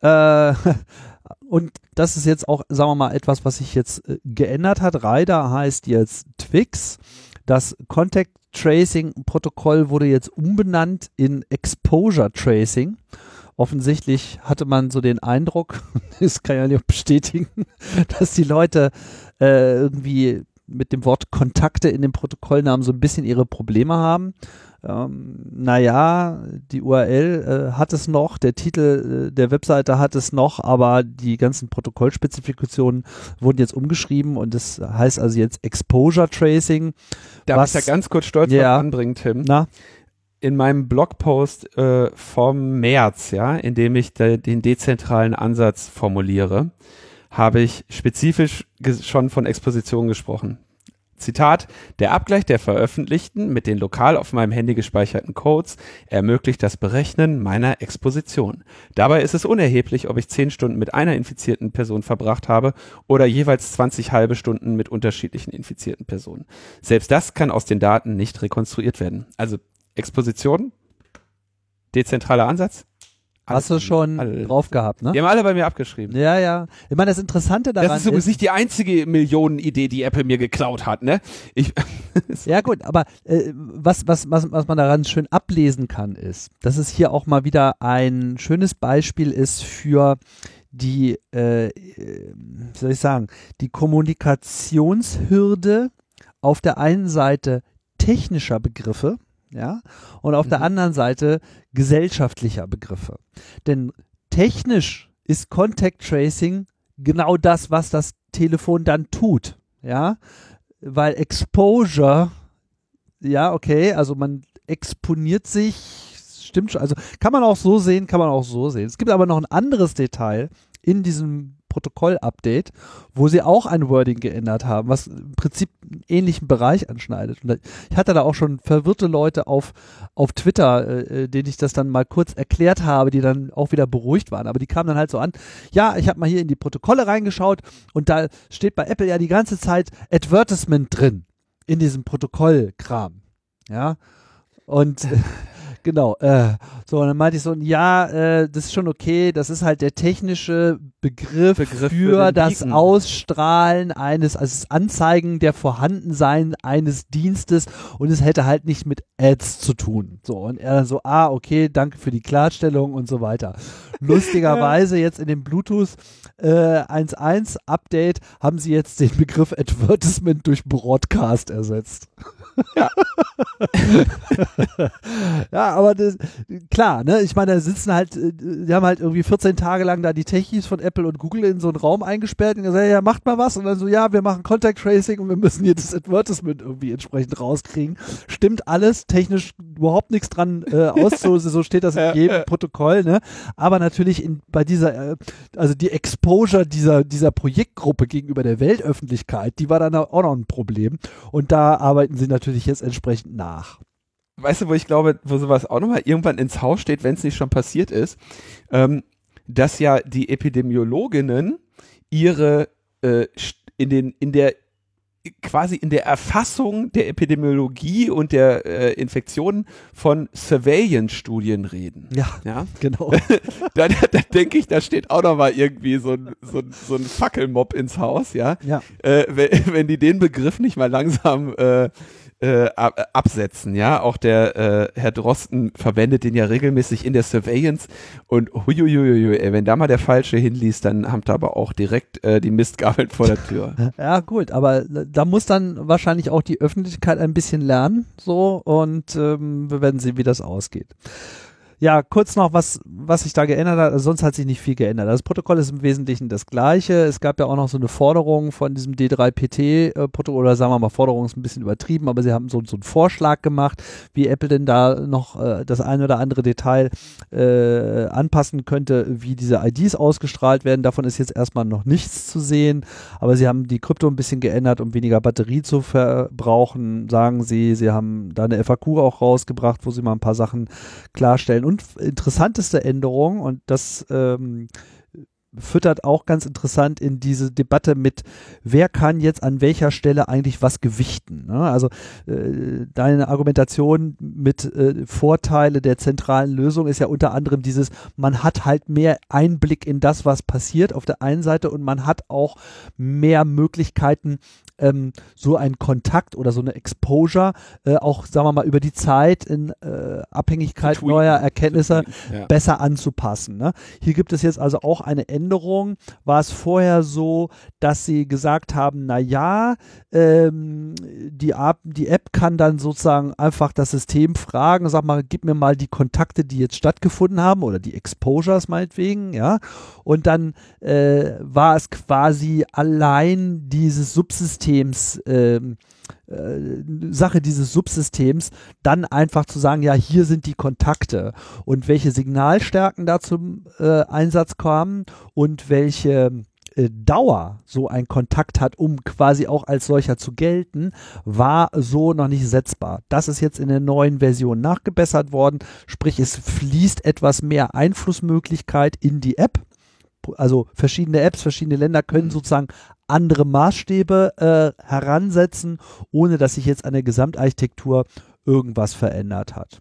Äh, *laughs* und das ist jetzt auch, sagen wir mal, etwas, was sich jetzt äh, geändert hat. Rider heißt jetzt Twix. Das Contact Tracing Protokoll wurde jetzt umbenannt in Exposure Tracing. Offensichtlich hatte man so den Eindruck, *laughs* das kann ich ja nicht bestätigen, *laughs* dass die Leute äh, irgendwie mit dem Wort Kontakte in dem Protokollnamen so ein bisschen ihre Probleme haben ähm, naja, die URL äh, hat es noch, der Titel äh, der Webseite hat es noch, aber die ganzen Protokollspezifikationen wurden jetzt umgeschrieben und das heißt also jetzt Exposure Tracing. Darf was, ich da ganz kurz stolz ja, anbringen, Tim? Na? In meinem Blogpost äh, vom März, ja, in dem ich de, den dezentralen Ansatz formuliere, habe ich spezifisch schon von Exposition gesprochen. Zitat, der Abgleich der veröffentlichten mit den lokal auf meinem Handy gespeicherten Codes ermöglicht das Berechnen meiner Exposition. Dabei ist es unerheblich, ob ich 10 Stunden mit einer infizierten Person verbracht habe oder jeweils 20 halbe Stunden mit unterschiedlichen infizierten Personen. Selbst das kann aus den Daten nicht rekonstruiert werden. Also Exposition, dezentraler Ansatz, Hast du schon alle. drauf gehabt, ne? Die haben alle bei mir abgeschrieben. Ja, ja. Ich meine, das Interessante daran ist. Das ist übrigens nicht die einzige Millionenidee, die Apple mir geklaut hat, ne? Ich *laughs* ja, gut, aber äh, was, was, was, was man daran schön ablesen kann, ist, dass es hier auch mal wieder ein schönes Beispiel ist für die, äh, wie soll ich sagen, die Kommunikationshürde auf der einen Seite technischer Begriffe, ja, und auf mhm. der anderen Seite gesellschaftlicher Begriffe. Denn technisch ist Contact Tracing genau das, was das Telefon dann tut, ja, weil Exposure, ja, okay, also man exponiert sich stimmt schon. Also kann man auch so sehen, kann man auch so sehen. Es gibt aber noch ein anderes Detail in diesem Protokoll-Update, wo sie auch ein Wording geändert haben, was im Prinzip einen ähnlichen Bereich anschneidet. Und ich hatte da auch schon verwirrte Leute auf, auf Twitter, äh, äh, denen ich das dann mal kurz erklärt habe, die dann auch wieder beruhigt waren. Aber die kamen dann halt so an, ja, ich habe mal hier in die Protokolle reingeschaut und da steht bei Apple ja die ganze Zeit Advertisement drin in diesem Protokollkram. Ja. Und Genau. Äh, so, und dann meinte ich so, ja, äh, das ist schon okay, das ist halt der technische Begriff, Begriff für, für das Beacon. Ausstrahlen eines, also das Anzeigen der Vorhandensein eines Dienstes und es hätte halt nicht mit Ads zu tun. So, und er dann so, ah, okay, danke für die Klarstellung und so weiter. Lustigerweise *laughs* jetzt in dem Bluetooth äh, 1.1 Update haben sie jetzt den Begriff Advertisement durch Broadcast ersetzt. Ja. *laughs* ja, aber das, klar, ne? Ich meine, da sitzen halt, äh, die haben halt irgendwie 14 Tage lang da die Techies von Apple und Google in so einen Raum eingesperrt und gesagt, ja, macht mal was. Und dann so, ja, wir machen Contact Tracing und wir müssen hier das Advertisement irgendwie entsprechend rauskriegen. Stimmt alles, technisch überhaupt nichts dran äh, auszuhören, so steht das in *laughs* jedem Protokoll, ne? Aber natürlich in, bei dieser, äh, also die Exposure dieser, dieser Projektgruppe gegenüber der Weltöffentlichkeit, die war dann auch noch ein Problem. Und da arbeiten sie natürlich jetzt entsprechend nach weißt du, wo ich glaube, wo sowas auch nochmal irgendwann ins Haus steht, wenn es nicht schon passiert ist, ähm, dass ja die Epidemiologinnen ihre äh, in den in der quasi in der Erfassung der Epidemiologie und der äh, Infektionen von Surveillance-Studien reden. Ja, ja? genau. da, da, da denke ich, da steht auch noch mal irgendwie so ein, so ein, so ein Fackelmob ins Haus, ja. ja. Äh, wenn, wenn die den Begriff nicht mal langsam äh, äh, absetzen. Ja, auch der äh, Herr Drosten verwendet den ja regelmäßig in der Surveillance und huiuiuiui, ey, wenn da mal der Falsche hinliest, dann haben da aber auch direkt äh, die Mistgabeln vor der Tür. *laughs* Ja, gut, aber da muss dann wahrscheinlich auch die Öffentlichkeit ein bisschen lernen, so und ähm, wir werden sehen, wie das ausgeht. Ja, kurz noch, was, was sich da geändert hat. Also sonst hat sich nicht viel geändert. Das Protokoll ist im Wesentlichen das gleiche. Es gab ja auch noch so eine Forderung von diesem D3PT-Protokoll, äh, oder sagen wir mal, Forderung ist ein bisschen übertrieben, aber sie haben so, so einen Vorschlag gemacht, wie Apple denn da noch äh, das eine oder andere Detail äh, anpassen könnte, wie diese IDs ausgestrahlt werden. Davon ist jetzt erstmal noch nichts zu sehen, aber sie haben die Krypto ein bisschen geändert, um weniger Batterie zu verbrauchen, sagen sie. Sie haben da eine FAQ auch rausgebracht, wo sie mal ein paar Sachen klarstellen und interessanteste Änderung, und das ähm, füttert auch ganz interessant in diese Debatte mit, wer kann jetzt an welcher Stelle eigentlich was gewichten. Ne? Also äh, deine Argumentation mit äh, Vorteile der zentralen Lösung ist ja unter anderem dieses, man hat halt mehr Einblick in das, was passiert auf der einen Seite und man hat auch mehr Möglichkeiten, ähm, so ein Kontakt oder so eine Exposure äh, auch, sagen wir mal, über die Zeit in äh, Abhängigkeit neuer Erkenntnisse ja. besser anzupassen. Ne? Hier gibt es jetzt also auch eine Änderung. War es vorher so, dass sie gesagt haben, na ja, ähm, die, App, die App kann dann sozusagen einfach das System fragen, sag mal, gib mir mal die Kontakte, die jetzt stattgefunden haben oder die Exposures meinetwegen, ja. Und dann äh, war es quasi allein dieses Subsystems, ähm, äh, Sache dieses Subsystems, dann einfach zu sagen, ja, hier sind die Kontakte und welche Signalstärken da zum äh, Einsatz kamen und welche äh, Dauer so ein Kontakt hat, um quasi auch als solcher zu gelten, war so noch nicht setzbar. Das ist jetzt in der neuen Version nachgebessert worden, sprich es fließt etwas mehr Einflussmöglichkeit in die App. Also verschiedene Apps, verschiedene Länder können mhm. sozusagen andere Maßstäbe äh, heransetzen, ohne dass sich jetzt an der Gesamtarchitektur irgendwas verändert hat.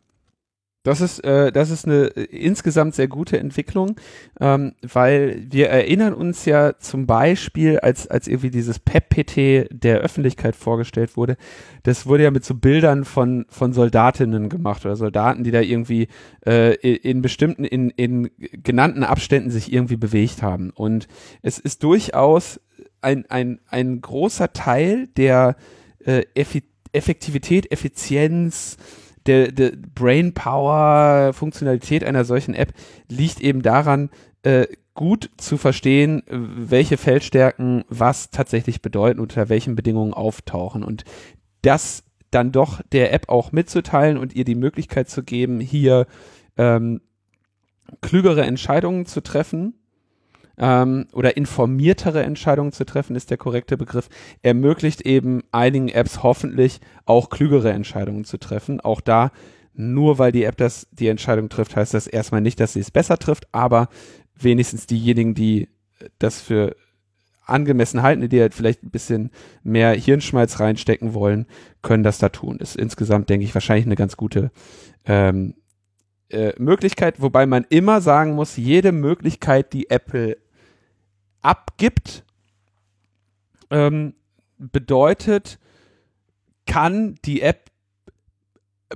Das ist, äh, das ist eine äh, insgesamt sehr gute Entwicklung, ähm, weil wir erinnern uns ja zum Beispiel, als, als irgendwie dieses PEP-PT der Öffentlichkeit vorgestellt wurde, das wurde ja mit so Bildern von, von Soldatinnen gemacht oder Soldaten, die da irgendwie äh, in bestimmten, in, in genannten Abständen sich irgendwie bewegt haben. Und es ist durchaus ein, ein, ein großer Teil der äh, Effektivität, Effizienz, der, der Brainpower, Funktionalität einer solchen App liegt eben daran, äh, gut zu verstehen, welche Feldstärken was tatsächlich bedeuten, unter welchen Bedingungen auftauchen. Und das dann doch der App auch mitzuteilen und ihr die Möglichkeit zu geben, hier ähm, klügere Entscheidungen zu treffen ähm, oder informiertere Entscheidungen zu treffen, ist der korrekte Begriff, ermöglicht eben einigen Apps hoffentlich auch klügere Entscheidungen zu treffen. Auch da, nur weil die App das die Entscheidung trifft, heißt das erstmal nicht, dass sie es besser trifft, aber wenigstens diejenigen, die das für angemessen halten, die halt vielleicht ein bisschen mehr Hirnschmalz reinstecken wollen, können das da tun. Ist insgesamt, denke ich, wahrscheinlich eine ganz gute ähm, äh, Möglichkeit, wobei man immer sagen muss, jede Möglichkeit, die Apple abgibt, ähm, bedeutet, kann die App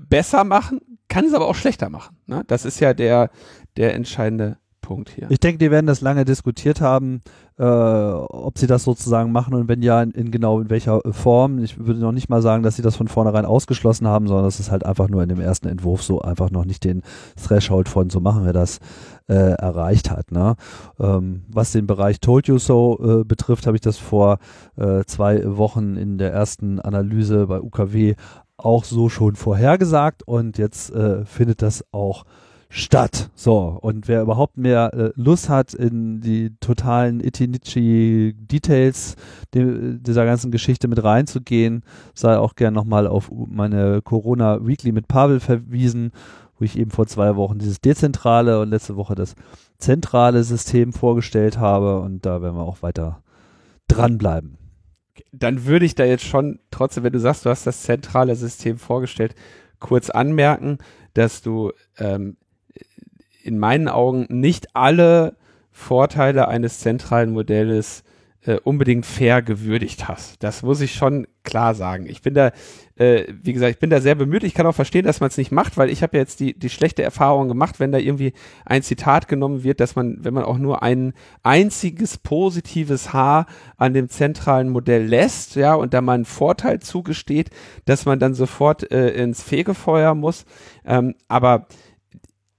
besser machen, kann es aber auch schlechter machen. Ne? Das ist ja der, der entscheidende Punkt hier. Ich denke, die werden das lange diskutiert haben, äh, ob sie das sozusagen machen und wenn ja, in, in, genau in welcher Form. Ich würde noch nicht mal sagen, dass sie das von vornherein ausgeschlossen haben, sondern es halt einfach nur in dem ersten Entwurf so einfach noch nicht den Threshold von so machen wir das äh, erreicht hat. Ne? Ähm, was den Bereich Told You So äh, betrifft, habe ich das vor äh, zwei Wochen in der ersten Analyse bei UKW auch so schon vorhergesagt und jetzt äh, findet das auch statt. So, und wer überhaupt mehr äh, Lust hat, in die totalen Itinichi-Details dieser ganzen Geschichte mit reinzugehen, sei auch gern nochmal auf meine Corona Weekly mit Pavel verwiesen, wo ich eben vor zwei Wochen dieses dezentrale und letzte Woche das zentrale System vorgestellt habe und da werden wir auch weiter dranbleiben. Dann würde ich da jetzt schon, trotzdem, wenn du sagst, du hast das zentrale System vorgestellt, kurz anmerken, dass du ähm, in meinen Augen nicht alle Vorteile eines zentralen Modells äh, unbedingt fair gewürdigt hast. Das muss ich schon klar sagen. Ich bin da, äh, wie gesagt, ich bin da sehr bemüht. Ich kann auch verstehen, dass man es nicht macht, weil ich habe ja jetzt die, die schlechte Erfahrung gemacht, wenn da irgendwie ein Zitat genommen wird, dass man, wenn man auch nur ein einziges positives Haar an dem zentralen Modell lässt, ja, und da mal einen Vorteil zugesteht, dass man dann sofort äh, ins Fegefeuer muss. Ähm, aber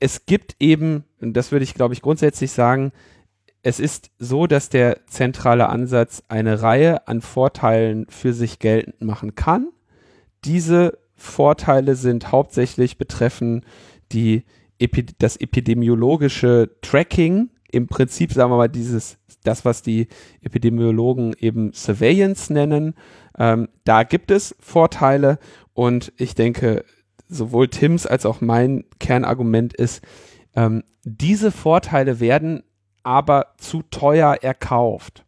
es gibt eben, und das würde ich glaube ich grundsätzlich sagen, es ist so, dass der zentrale Ansatz eine Reihe an Vorteilen für sich geltend machen kann. Diese Vorteile sind hauptsächlich betreffen die Epi das epidemiologische Tracking, im Prinzip sagen wir mal dieses, das was die Epidemiologen eben Surveillance nennen. Ähm, da gibt es Vorteile und ich denke, sowohl Tims als auch mein Kernargument ist, ähm, diese Vorteile werden aber zu teuer erkauft.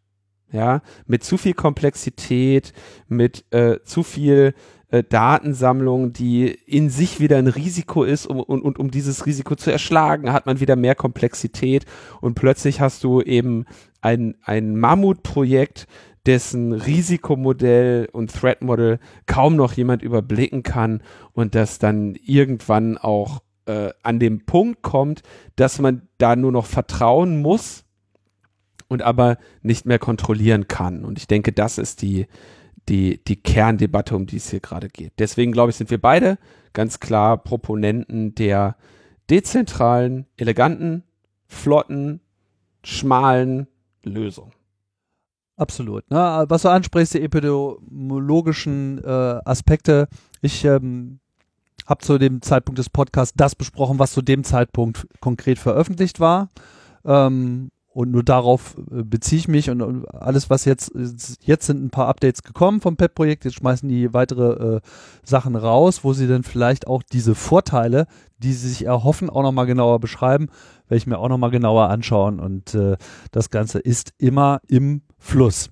Ja, mit zu viel Komplexität, mit äh, zu viel äh, Datensammlung, die in sich wieder ein Risiko ist um, und, und um dieses Risiko zu erschlagen, hat man wieder mehr Komplexität und plötzlich hast du eben ein, ein Mammutprojekt, dessen Risikomodell und Threat-Model kaum noch jemand überblicken kann und das dann irgendwann auch äh, an dem Punkt kommt, dass man da nur noch vertrauen muss und aber nicht mehr kontrollieren kann. Und ich denke, das ist die, die, die Kerndebatte, um die es hier gerade geht. Deswegen glaube ich, sind wir beide ganz klar Proponenten der dezentralen, eleganten, flotten, schmalen Lösung. Absolut. Ne? Was du ansprichst, die epidemiologischen äh, Aspekte. Ich ähm, habe zu dem Zeitpunkt des Podcasts das besprochen, was zu dem Zeitpunkt konkret veröffentlicht war. Ähm, und nur darauf äh, beziehe ich mich und, und, alles, was jetzt, jetzt sind ein paar Updates gekommen vom PEP-Projekt, jetzt schmeißen die weitere äh, Sachen raus, wo sie dann vielleicht auch diese Vorteile, die sie sich erhoffen, auch nochmal genauer beschreiben, werde ich mir auch nochmal genauer anschauen und äh, das Ganze ist immer im Fluss.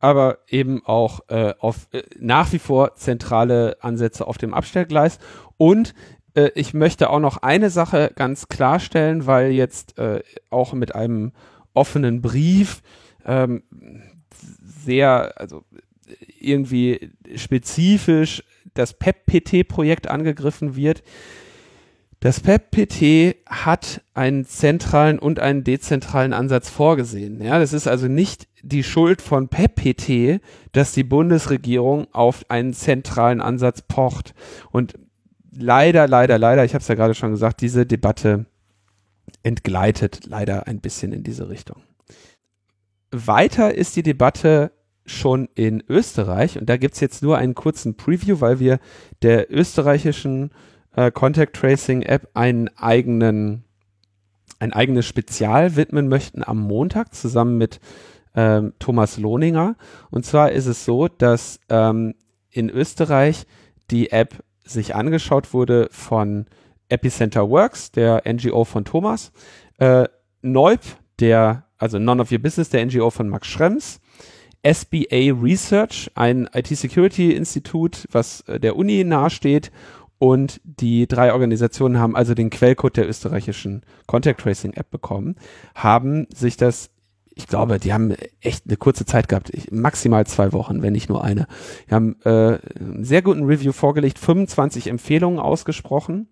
Aber eben auch äh, auf äh, nach wie vor zentrale Ansätze auf dem Abstellgleis und äh, ich möchte auch noch eine Sache ganz klarstellen, weil jetzt äh, auch mit einem offenen Brief ähm, sehr, also irgendwie spezifisch das PEP-PT-Projekt angegriffen wird. Das PEP-PT hat einen zentralen und einen dezentralen Ansatz vorgesehen. Ja, das ist also nicht die Schuld von PEP-PT, dass die Bundesregierung auf einen zentralen Ansatz pocht. Und leider, leider, leider, ich habe es ja gerade schon gesagt, diese Debatte entgleitet leider ein bisschen in diese Richtung. Weiter ist die Debatte schon in Österreich und da gibt es jetzt nur einen kurzen Preview, weil wir der österreichischen äh, Contact Tracing App einen eigenen, ein eigenes Spezial widmen möchten am Montag zusammen mit ähm, Thomas Lohninger. Und zwar ist es so, dass ähm, in Österreich die App sich angeschaut wurde von Epicenter Works, der NGO von Thomas, äh, Neub, der, also None of Your Business, der NGO von Max Schrems, SBA Research, ein IT-Security-Institut, was äh, der Uni nahesteht und die drei Organisationen haben also den Quellcode der österreichischen Contact Tracing App bekommen, haben sich das ich glaube, die haben echt eine kurze Zeit gehabt, maximal zwei Wochen, wenn nicht nur eine. Die haben äh, einen sehr guten Review vorgelegt, 25 Empfehlungen ausgesprochen.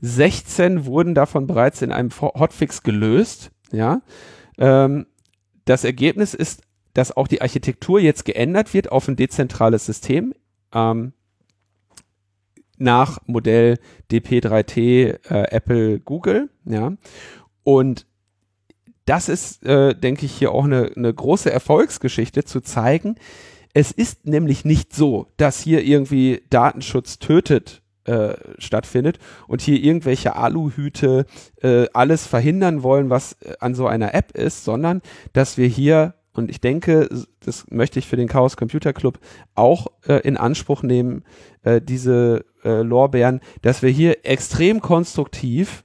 16 wurden davon bereits in einem Hotfix gelöst. Ja, ähm, das Ergebnis ist, dass auch die Architektur jetzt geändert wird auf ein dezentrales System. Ähm, nach Modell DP3T äh, Apple Google, ja. Und das ist, äh, denke ich, hier auch eine, eine große Erfolgsgeschichte zu zeigen. Es ist nämlich nicht so, dass hier irgendwie Datenschutz tötet äh, stattfindet und hier irgendwelche Aluhüte äh, alles verhindern wollen, was äh, an so einer App ist, sondern dass wir hier und ich denke, das möchte ich für den Chaos Computer Club auch äh, in Anspruch nehmen, äh, diese äh, Lorbeeren, dass wir hier extrem konstruktiv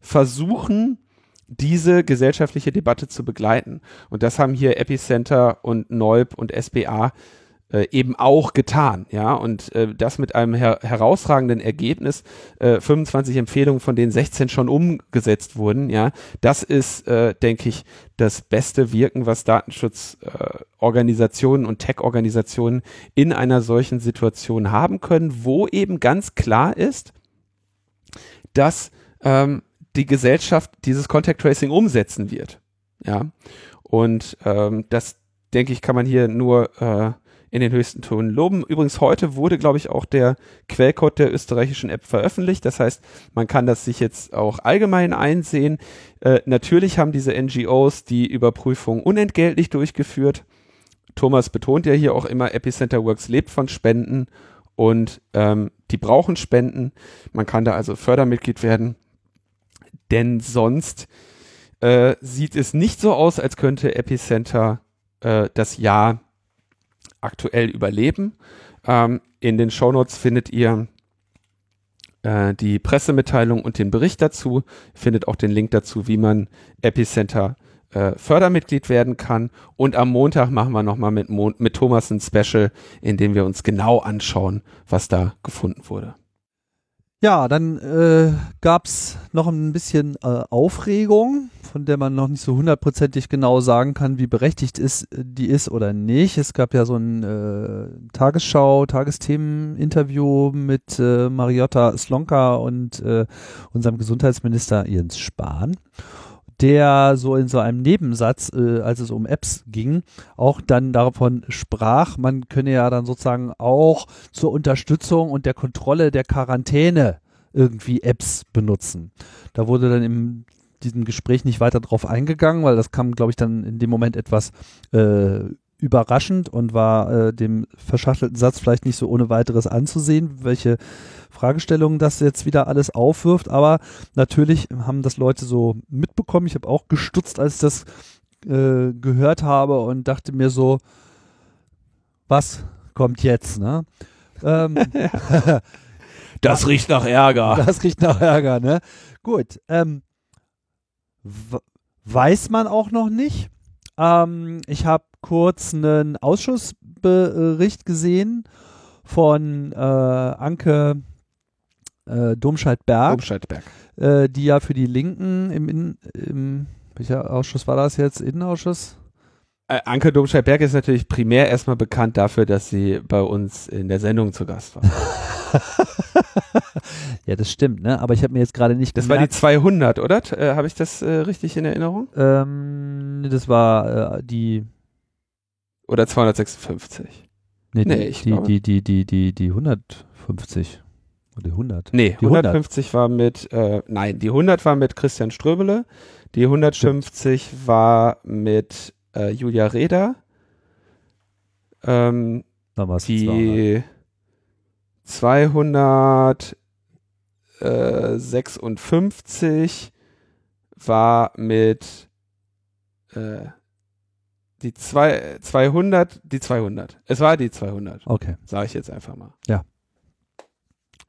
versuchen, diese gesellschaftliche Debatte zu begleiten. Und das haben hier Epicenter und Neub und SBA äh, eben auch getan, ja, und äh, das mit einem her herausragenden Ergebnis, äh, 25 Empfehlungen, von denen 16 schon umgesetzt wurden, ja, das ist, äh, denke ich, das beste Wirken, was Datenschutzorganisationen äh, und Tech-Organisationen in einer solchen Situation haben können, wo eben ganz klar ist, dass ähm, die Gesellschaft dieses Contact Tracing umsetzen wird. Ja. Und ähm, das, denke ich, kann man hier nur in den höchsten Tönen loben. Übrigens, heute wurde, glaube ich, auch der Quellcode der österreichischen App veröffentlicht. Das heißt, man kann das sich jetzt auch allgemein einsehen. Äh, natürlich haben diese NGOs die Überprüfung unentgeltlich durchgeführt. Thomas betont ja hier auch immer, Epicenter Works lebt von Spenden und ähm, die brauchen Spenden. Man kann da also Fördermitglied werden denn sonst äh, sieht es nicht so aus, als könnte Epicenter äh, das Jahr aktuell überleben. Ähm, in den Shownotes findet ihr äh, die Pressemitteilung und den Bericht dazu. Findet auch den Link dazu, wie man Epicenter äh, Fördermitglied werden kann. Und am Montag machen wir nochmal mit, mit Thomas ein Special, in dem wir uns genau anschauen, was da gefunden wurde. Ja, dann äh, gab noch ein bisschen äh, Aufregung, von der man noch nicht so hundertprozentig genau sagen kann, wie berechtigt ist, die ist oder nicht. Es gab ja so ein äh, Tagesschau, Tagesthemen-Interview mit äh, Mariotta Slonka und äh, unserem Gesundheitsminister Jens Spahn der so in so einem Nebensatz, äh, als es um Apps ging, auch dann davon sprach, man könne ja dann sozusagen auch zur Unterstützung und der Kontrolle der Quarantäne irgendwie Apps benutzen. Da wurde dann im diesem Gespräch nicht weiter drauf eingegangen, weil das kam, glaube ich, dann in dem Moment etwas äh, überraschend und war äh, dem verschachtelten Satz vielleicht nicht so ohne weiteres anzusehen, welche Fragestellungen das jetzt wieder alles aufwirft. Aber natürlich haben das Leute so mitbekommen. Ich habe auch gestutzt, als ich das äh, gehört habe und dachte mir so, was kommt jetzt? Ne? Ähm, *laughs* das riecht nach Ärger. Das riecht nach Ärger, ne? Gut. Ähm, weiß man auch noch nicht. Ähm, ich habe kurz einen Ausschussbericht gesehen von äh, Anke äh, Domscheit-Berg, Domscheit-Berg. Äh, die ja für die Linken im, in, im, welcher Ausschuss war das jetzt? Innenausschuss? Äh, Anke Domscheit-Berg ist natürlich primär erstmal bekannt dafür, dass sie bei uns in der Sendung zu Gast war. *laughs* *laughs* ja, das stimmt, ne? Aber ich habe mir jetzt gerade nicht Das gemerkt, war die 200, oder? Äh, habe ich das äh, richtig in Erinnerung? Ähm, das war äh, die oder 256. Nee, nee die, ich die, die, die, die, die, die 150. Oder 100. Nee, die 150 100. war mit, äh, nein, die 100 war mit Christian Ströbele. Die 150 Stimmt. war mit äh, Julia Reda. Ähm, Dann die 200. 56 war mit äh, die zwei, 200, die 200. Es war die 200. Okay. Sage ich jetzt einfach mal. Ja.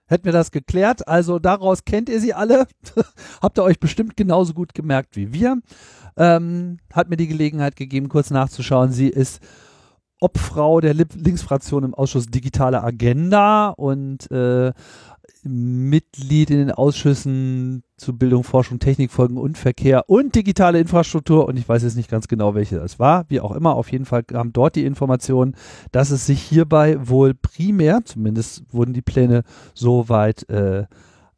Hätten wir das geklärt, also daraus kennt ihr sie alle, *laughs* habt ihr euch bestimmt genauso gut gemerkt wie wir. Ähm, hat mir die Gelegenheit gegeben, kurz nachzuschauen. Sie ist Obfrau der Linksfraktion im Ausschuss Digitale Agenda und äh, Mitglied in den Ausschüssen zu Bildung, Forschung, Technik, Folgen und Verkehr und digitale Infrastruktur. Und ich weiß jetzt nicht ganz genau, welche das war. Wie auch immer, auf jeden Fall kam dort die Information, dass es sich hierbei wohl primär, zumindest wurden die Pläne soweit äh,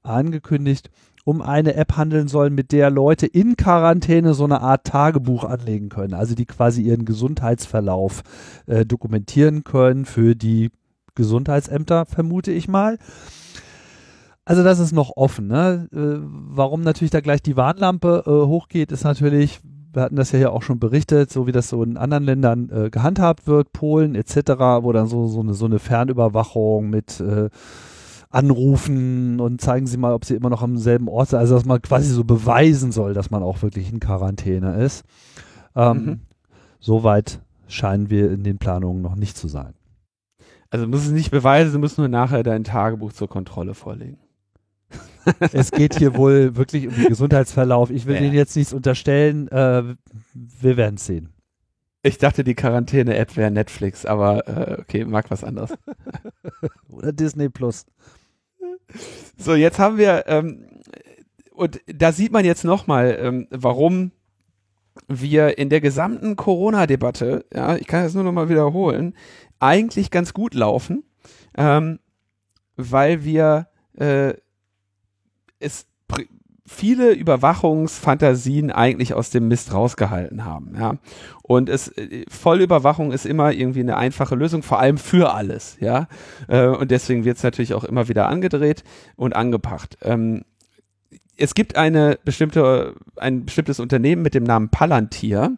angekündigt, um eine App handeln soll, mit der Leute in Quarantäne so eine Art Tagebuch anlegen können. Also die quasi ihren Gesundheitsverlauf äh, dokumentieren können für die Gesundheitsämter, vermute ich mal. Also das ist noch offen. Ne? Äh, warum natürlich da gleich die Warnlampe äh, hochgeht, ist natürlich, wir hatten das ja hier auch schon berichtet, so wie das so in anderen Ländern äh, gehandhabt wird, Polen etc., wo dann so, so, eine, so eine Fernüberwachung mit äh, Anrufen und zeigen Sie mal, ob Sie immer noch am selben Ort sind. Also dass man quasi so beweisen soll, dass man auch wirklich in Quarantäne ist. Ähm, mhm. Soweit scheinen wir in den Planungen noch nicht zu sein. Also muss es nicht beweisen, du musst nur nachher dein Tagebuch zur Kontrolle vorlegen *laughs* es geht hier wohl wirklich um den Gesundheitsverlauf. Ich will ja. Ihnen jetzt nichts unterstellen. Äh, wir werden es sehen. Ich dachte, die Quarantäne-App wäre Netflix, aber äh, okay, mag was anderes. *laughs* Oder Disney Plus. So, jetzt haben wir, ähm, und da sieht man jetzt nochmal, ähm, warum wir in der gesamten Corona-Debatte, ja, ich kann das nur nochmal wiederholen, eigentlich ganz gut laufen, ähm, weil wir äh, es viele Überwachungsfantasien eigentlich aus dem Mist rausgehalten haben, ja. Und es äh, Vollüberwachung ist immer irgendwie eine einfache Lösung, vor allem für alles, ja. Äh, und deswegen wird es natürlich auch immer wieder angedreht und angepackt. Ähm, es gibt eine bestimmte, ein bestimmtes Unternehmen mit dem Namen Palantir,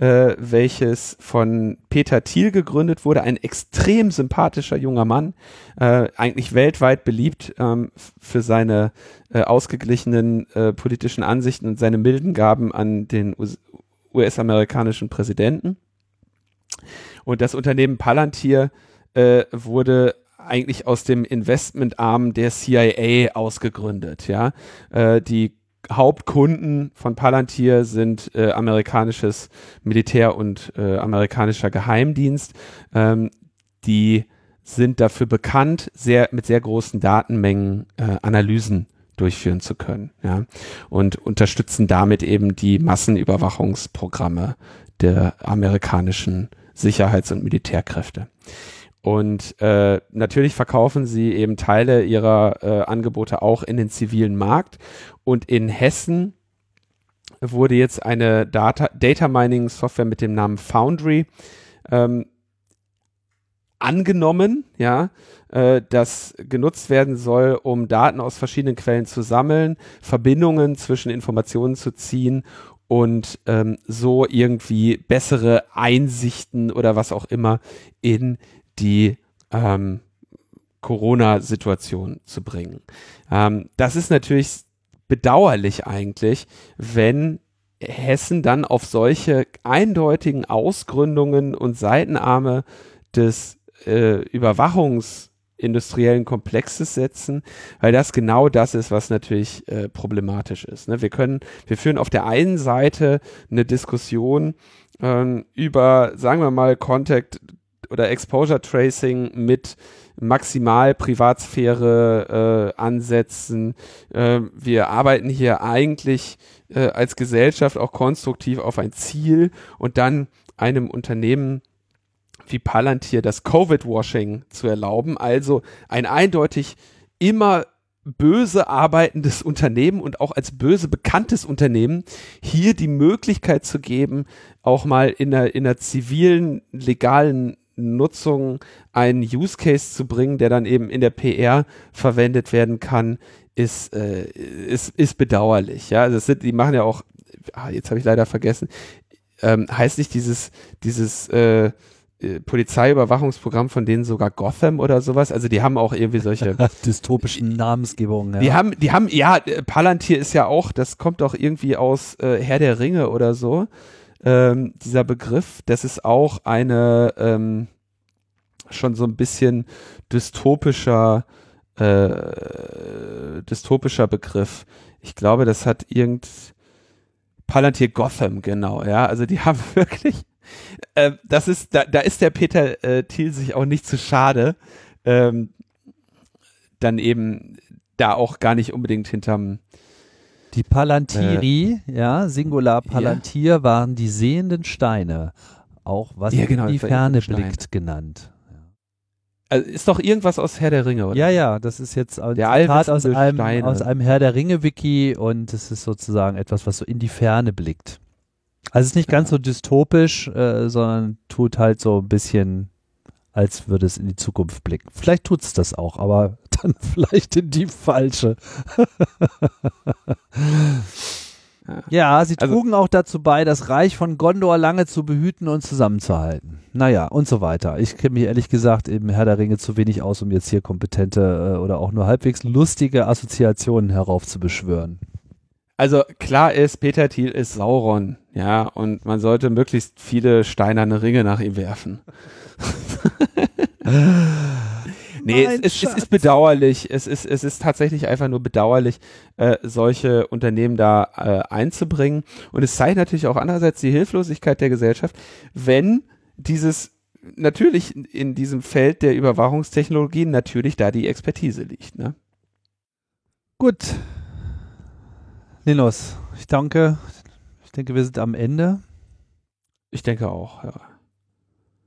äh, welches von Peter Thiel gegründet wurde, ein extrem sympathischer junger Mann, äh, eigentlich weltweit beliebt ähm, für seine äh, ausgeglichenen äh, politischen Ansichten und seine milden Gaben an den US-amerikanischen Präsidenten. Und das Unternehmen Palantir äh, wurde eigentlich aus dem Investmentarm der CIA ausgegründet. Ja, äh, die Hauptkunden von Palantir sind äh, amerikanisches Militär und äh, amerikanischer Geheimdienst. Ähm, die sind dafür bekannt, sehr mit sehr großen Datenmengen äh, Analysen durchführen zu können, ja, und unterstützen damit eben die Massenüberwachungsprogramme der amerikanischen Sicherheits- und Militärkräfte. Und äh, natürlich verkaufen sie eben Teile ihrer äh, Angebote auch in den zivilen Markt. Und in Hessen wurde jetzt eine Data, Data Mining Software mit dem Namen Foundry ähm, angenommen, ja, äh, das genutzt werden soll, um Daten aus verschiedenen Quellen zu sammeln, Verbindungen zwischen Informationen zu ziehen und ähm, so irgendwie bessere Einsichten oder was auch immer in die ähm, Corona-Situation zu bringen. Ähm, das ist natürlich bedauerlich eigentlich, wenn Hessen dann auf solche eindeutigen Ausgründungen und Seitenarme des äh, Überwachungsindustriellen Komplexes setzen, weil das genau das ist, was natürlich äh, problematisch ist. Ne? Wir können, wir führen auf der einen Seite eine Diskussion ähm, über, sagen wir mal, Contact oder Exposure Tracing mit maximal Privatsphäre äh, ansetzen. Äh, wir arbeiten hier eigentlich äh, als Gesellschaft auch konstruktiv auf ein Ziel und dann einem Unternehmen wie Palantir das Covid-Washing zu erlauben, also ein eindeutig immer böse arbeitendes *laughs* Unternehmen und auch als böse bekanntes Unternehmen hier die Möglichkeit zu geben, auch mal in einer, in einer zivilen, legalen Nutzung einen Use Case zu bringen, der dann eben in der PR verwendet werden kann, ist, äh, ist, ist bedauerlich. Ja, also sind, die machen ja auch, ah, jetzt habe ich leider vergessen, ähm, heißt nicht dieses, dieses äh, äh, Polizeiüberwachungsprogramm von denen sogar Gotham oder sowas. Also die haben auch irgendwie solche *laughs* dystopischen Namensgebungen. Ja. Die haben, die haben, ja, Palantir ist ja auch, das kommt doch irgendwie aus äh, Herr der Ringe oder so. Ähm, dieser Begriff, das ist auch eine ähm, schon so ein bisschen dystopischer, äh, dystopischer Begriff. Ich glaube, das hat irgend Palantir Gotham, genau, ja. Also die *laughs* haben wirklich äh, das ist, da, da ist der Peter äh, Thiel sich auch nicht zu schade, ähm, dann eben da auch gar nicht unbedingt hinterm die Palantiri, äh, ja, Singular Palantir, ja. waren die sehenden Steine, auch was ja, genau, in die Ferne blickt genannt. Also ist doch irgendwas aus Herr der Ringe, oder? Ja, ja, das ist jetzt ein der Zitat aus einem, aus einem Herr der Ringe-Wiki und es ist sozusagen etwas, was so in die Ferne blickt. Also es ist nicht ganz so dystopisch, äh, sondern tut halt so ein bisschen, als würde es in die Zukunft blicken. Vielleicht tut es das auch, aber dann *laughs* vielleicht in die falsche. ja, sie also, trugen auch dazu bei, das Reich von Gondor lange zu behüten und zusammenzuhalten. Naja, und so weiter. Ich kenne mich ehrlich gesagt im Herr der Ringe zu wenig aus, um jetzt hier kompetente äh, oder auch nur halbwegs lustige Assoziationen heraufzubeschwören. Also klar ist, Peter Thiel ist Sauron, ja, und man sollte möglichst viele steinerne Ringe nach ihm werfen. *laughs* nee, es, es, es, ist bedauerlich. Es ist, es ist tatsächlich einfach nur bedauerlich, äh, solche Unternehmen da äh, einzubringen. Und es zeigt natürlich auch andererseits die Hilflosigkeit der Gesellschaft, wenn dieses natürlich in diesem Feld der Überwachungstechnologien natürlich da die Expertise liegt. Ne? Gut, Linus, ich danke. Ich denke, wir sind am Ende. Ich denke auch, ja.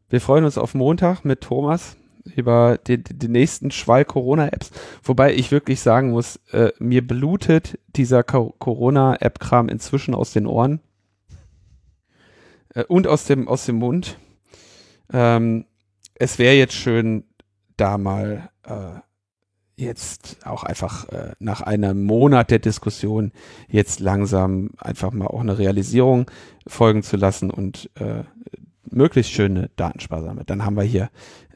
Wir freuen uns auf Montag mit Thomas über den, den nächsten Schwall Corona-Apps. Wobei ich wirklich sagen muss, äh, mir blutet dieser Corona-App-Kram inzwischen aus den Ohren äh, und aus dem, aus dem Mund. Ähm, es wäre jetzt schön, da mal äh, jetzt auch einfach äh, nach einem Monat der Diskussion jetzt langsam einfach mal auch eine Realisierung folgen zu lassen und äh, möglichst schöne Datensparsame. Dann haben wir hier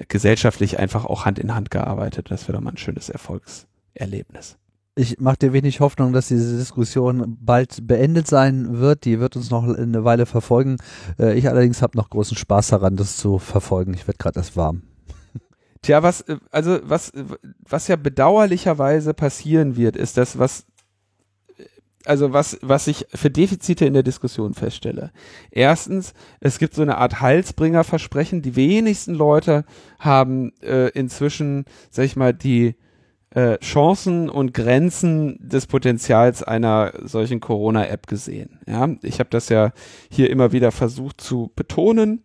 gesellschaftlich einfach auch Hand in Hand gearbeitet. Das wäre doch mal ein schönes Erfolgserlebnis. Ich mache dir wenig Hoffnung, dass diese Diskussion bald beendet sein wird. Die wird uns noch eine Weile verfolgen. Äh, ich allerdings habe noch großen Spaß daran, das zu verfolgen. Ich werde gerade erst warm. Tja, was, äh, also was, was ja bedauerlicherweise passieren wird, ist das, was, also was, was ich für Defizite in der Diskussion feststelle. Erstens, es gibt so eine Art Halsbringerversprechen. Die wenigsten Leute haben äh, inzwischen, sag ich mal, die äh, Chancen und Grenzen des Potenzials einer solchen Corona-App gesehen. Ja, ich habe das ja hier immer wieder versucht zu betonen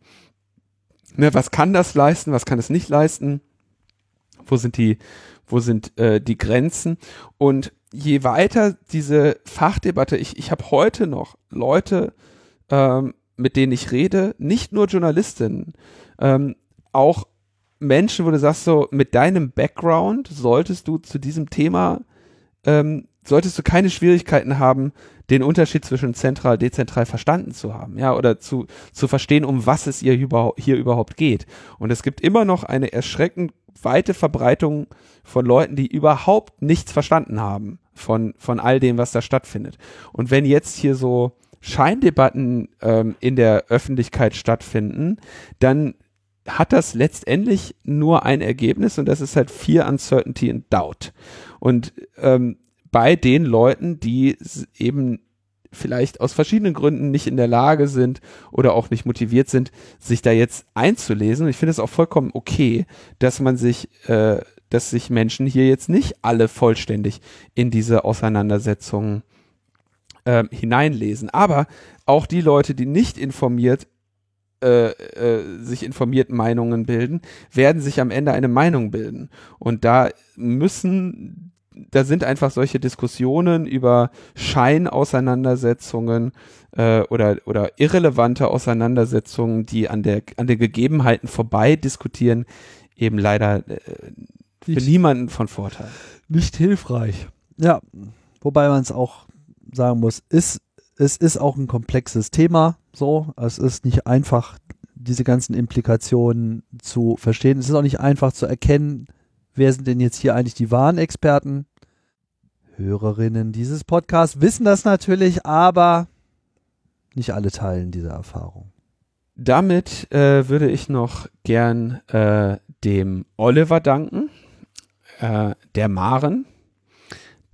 ne, was kann das leisten, was kann es nicht leisten, wo sind die, wo sind äh, die Grenzen und je weiter diese Fachdebatte, ich, ich habe heute noch Leute, ähm, mit denen ich rede, nicht nur Journalistinnen, ähm, auch Menschen, wo du sagst so, mit deinem Background solltest du zu diesem Thema, ähm, solltest du keine Schwierigkeiten haben, den Unterschied zwischen zentral, dezentral verstanden zu haben, ja, oder zu, zu verstehen, um was es ihr überhaupt, hier überhaupt geht. Und es gibt immer noch eine erschreckend weite Verbreitung von Leuten, die überhaupt nichts verstanden haben von, von all dem, was da stattfindet. Und wenn jetzt hier so Scheindebatten ähm, in der Öffentlichkeit stattfinden, dann hat das letztendlich nur ein Ergebnis und das ist halt Fear, Uncertainty and Doubt. Und ähm, bei den Leuten, die eben vielleicht aus verschiedenen Gründen nicht in der Lage sind oder auch nicht motiviert sind, sich da jetzt einzulesen. Und ich finde es auch vollkommen okay, dass man sich, äh, dass sich Menschen hier jetzt nicht alle vollständig in diese Auseinandersetzungen äh, hineinlesen. Aber auch die Leute, die nicht informiert äh, äh, sich informiert Meinungen bilden, werden sich am Ende eine Meinung bilden. Und da müssen da sind einfach solche Diskussionen über Scheinauseinandersetzungen äh, oder, oder irrelevante Auseinandersetzungen, die an, der, an den Gegebenheiten vorbei diskutieren, eben leider äh, für nicht, niemanden von Vorteil. Nicht hilfreich. Ja, wobei man es auch sagen muss, ist, es ist auch ein komplexes Thema. So, es ist nicht einfach diese ganzen Implikationen zu verstehen. Es ist auch nicht einfach zu erkennen, wer sind denn jetzt hier eigentlich die wahren Experten. Hörerinnen dieses Podcasts wissen das natürlich, aber nicht alle teilen diese Erfahrung. Damit äh, würde ich noch gern äh, dem Oliver danken, äh, der Maren,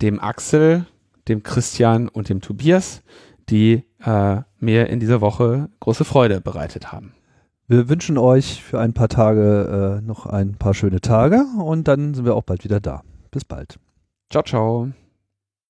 dem Axel, dem Christian und dem Tobias, die äh, mir in dieser Woche große Freude bereitet haben. Wir wünschen euch für ein paar Tage äh, noch ein paar schöne Tage und dann sind wir auch bald wieder da. Bis bald. Ciao, ciao.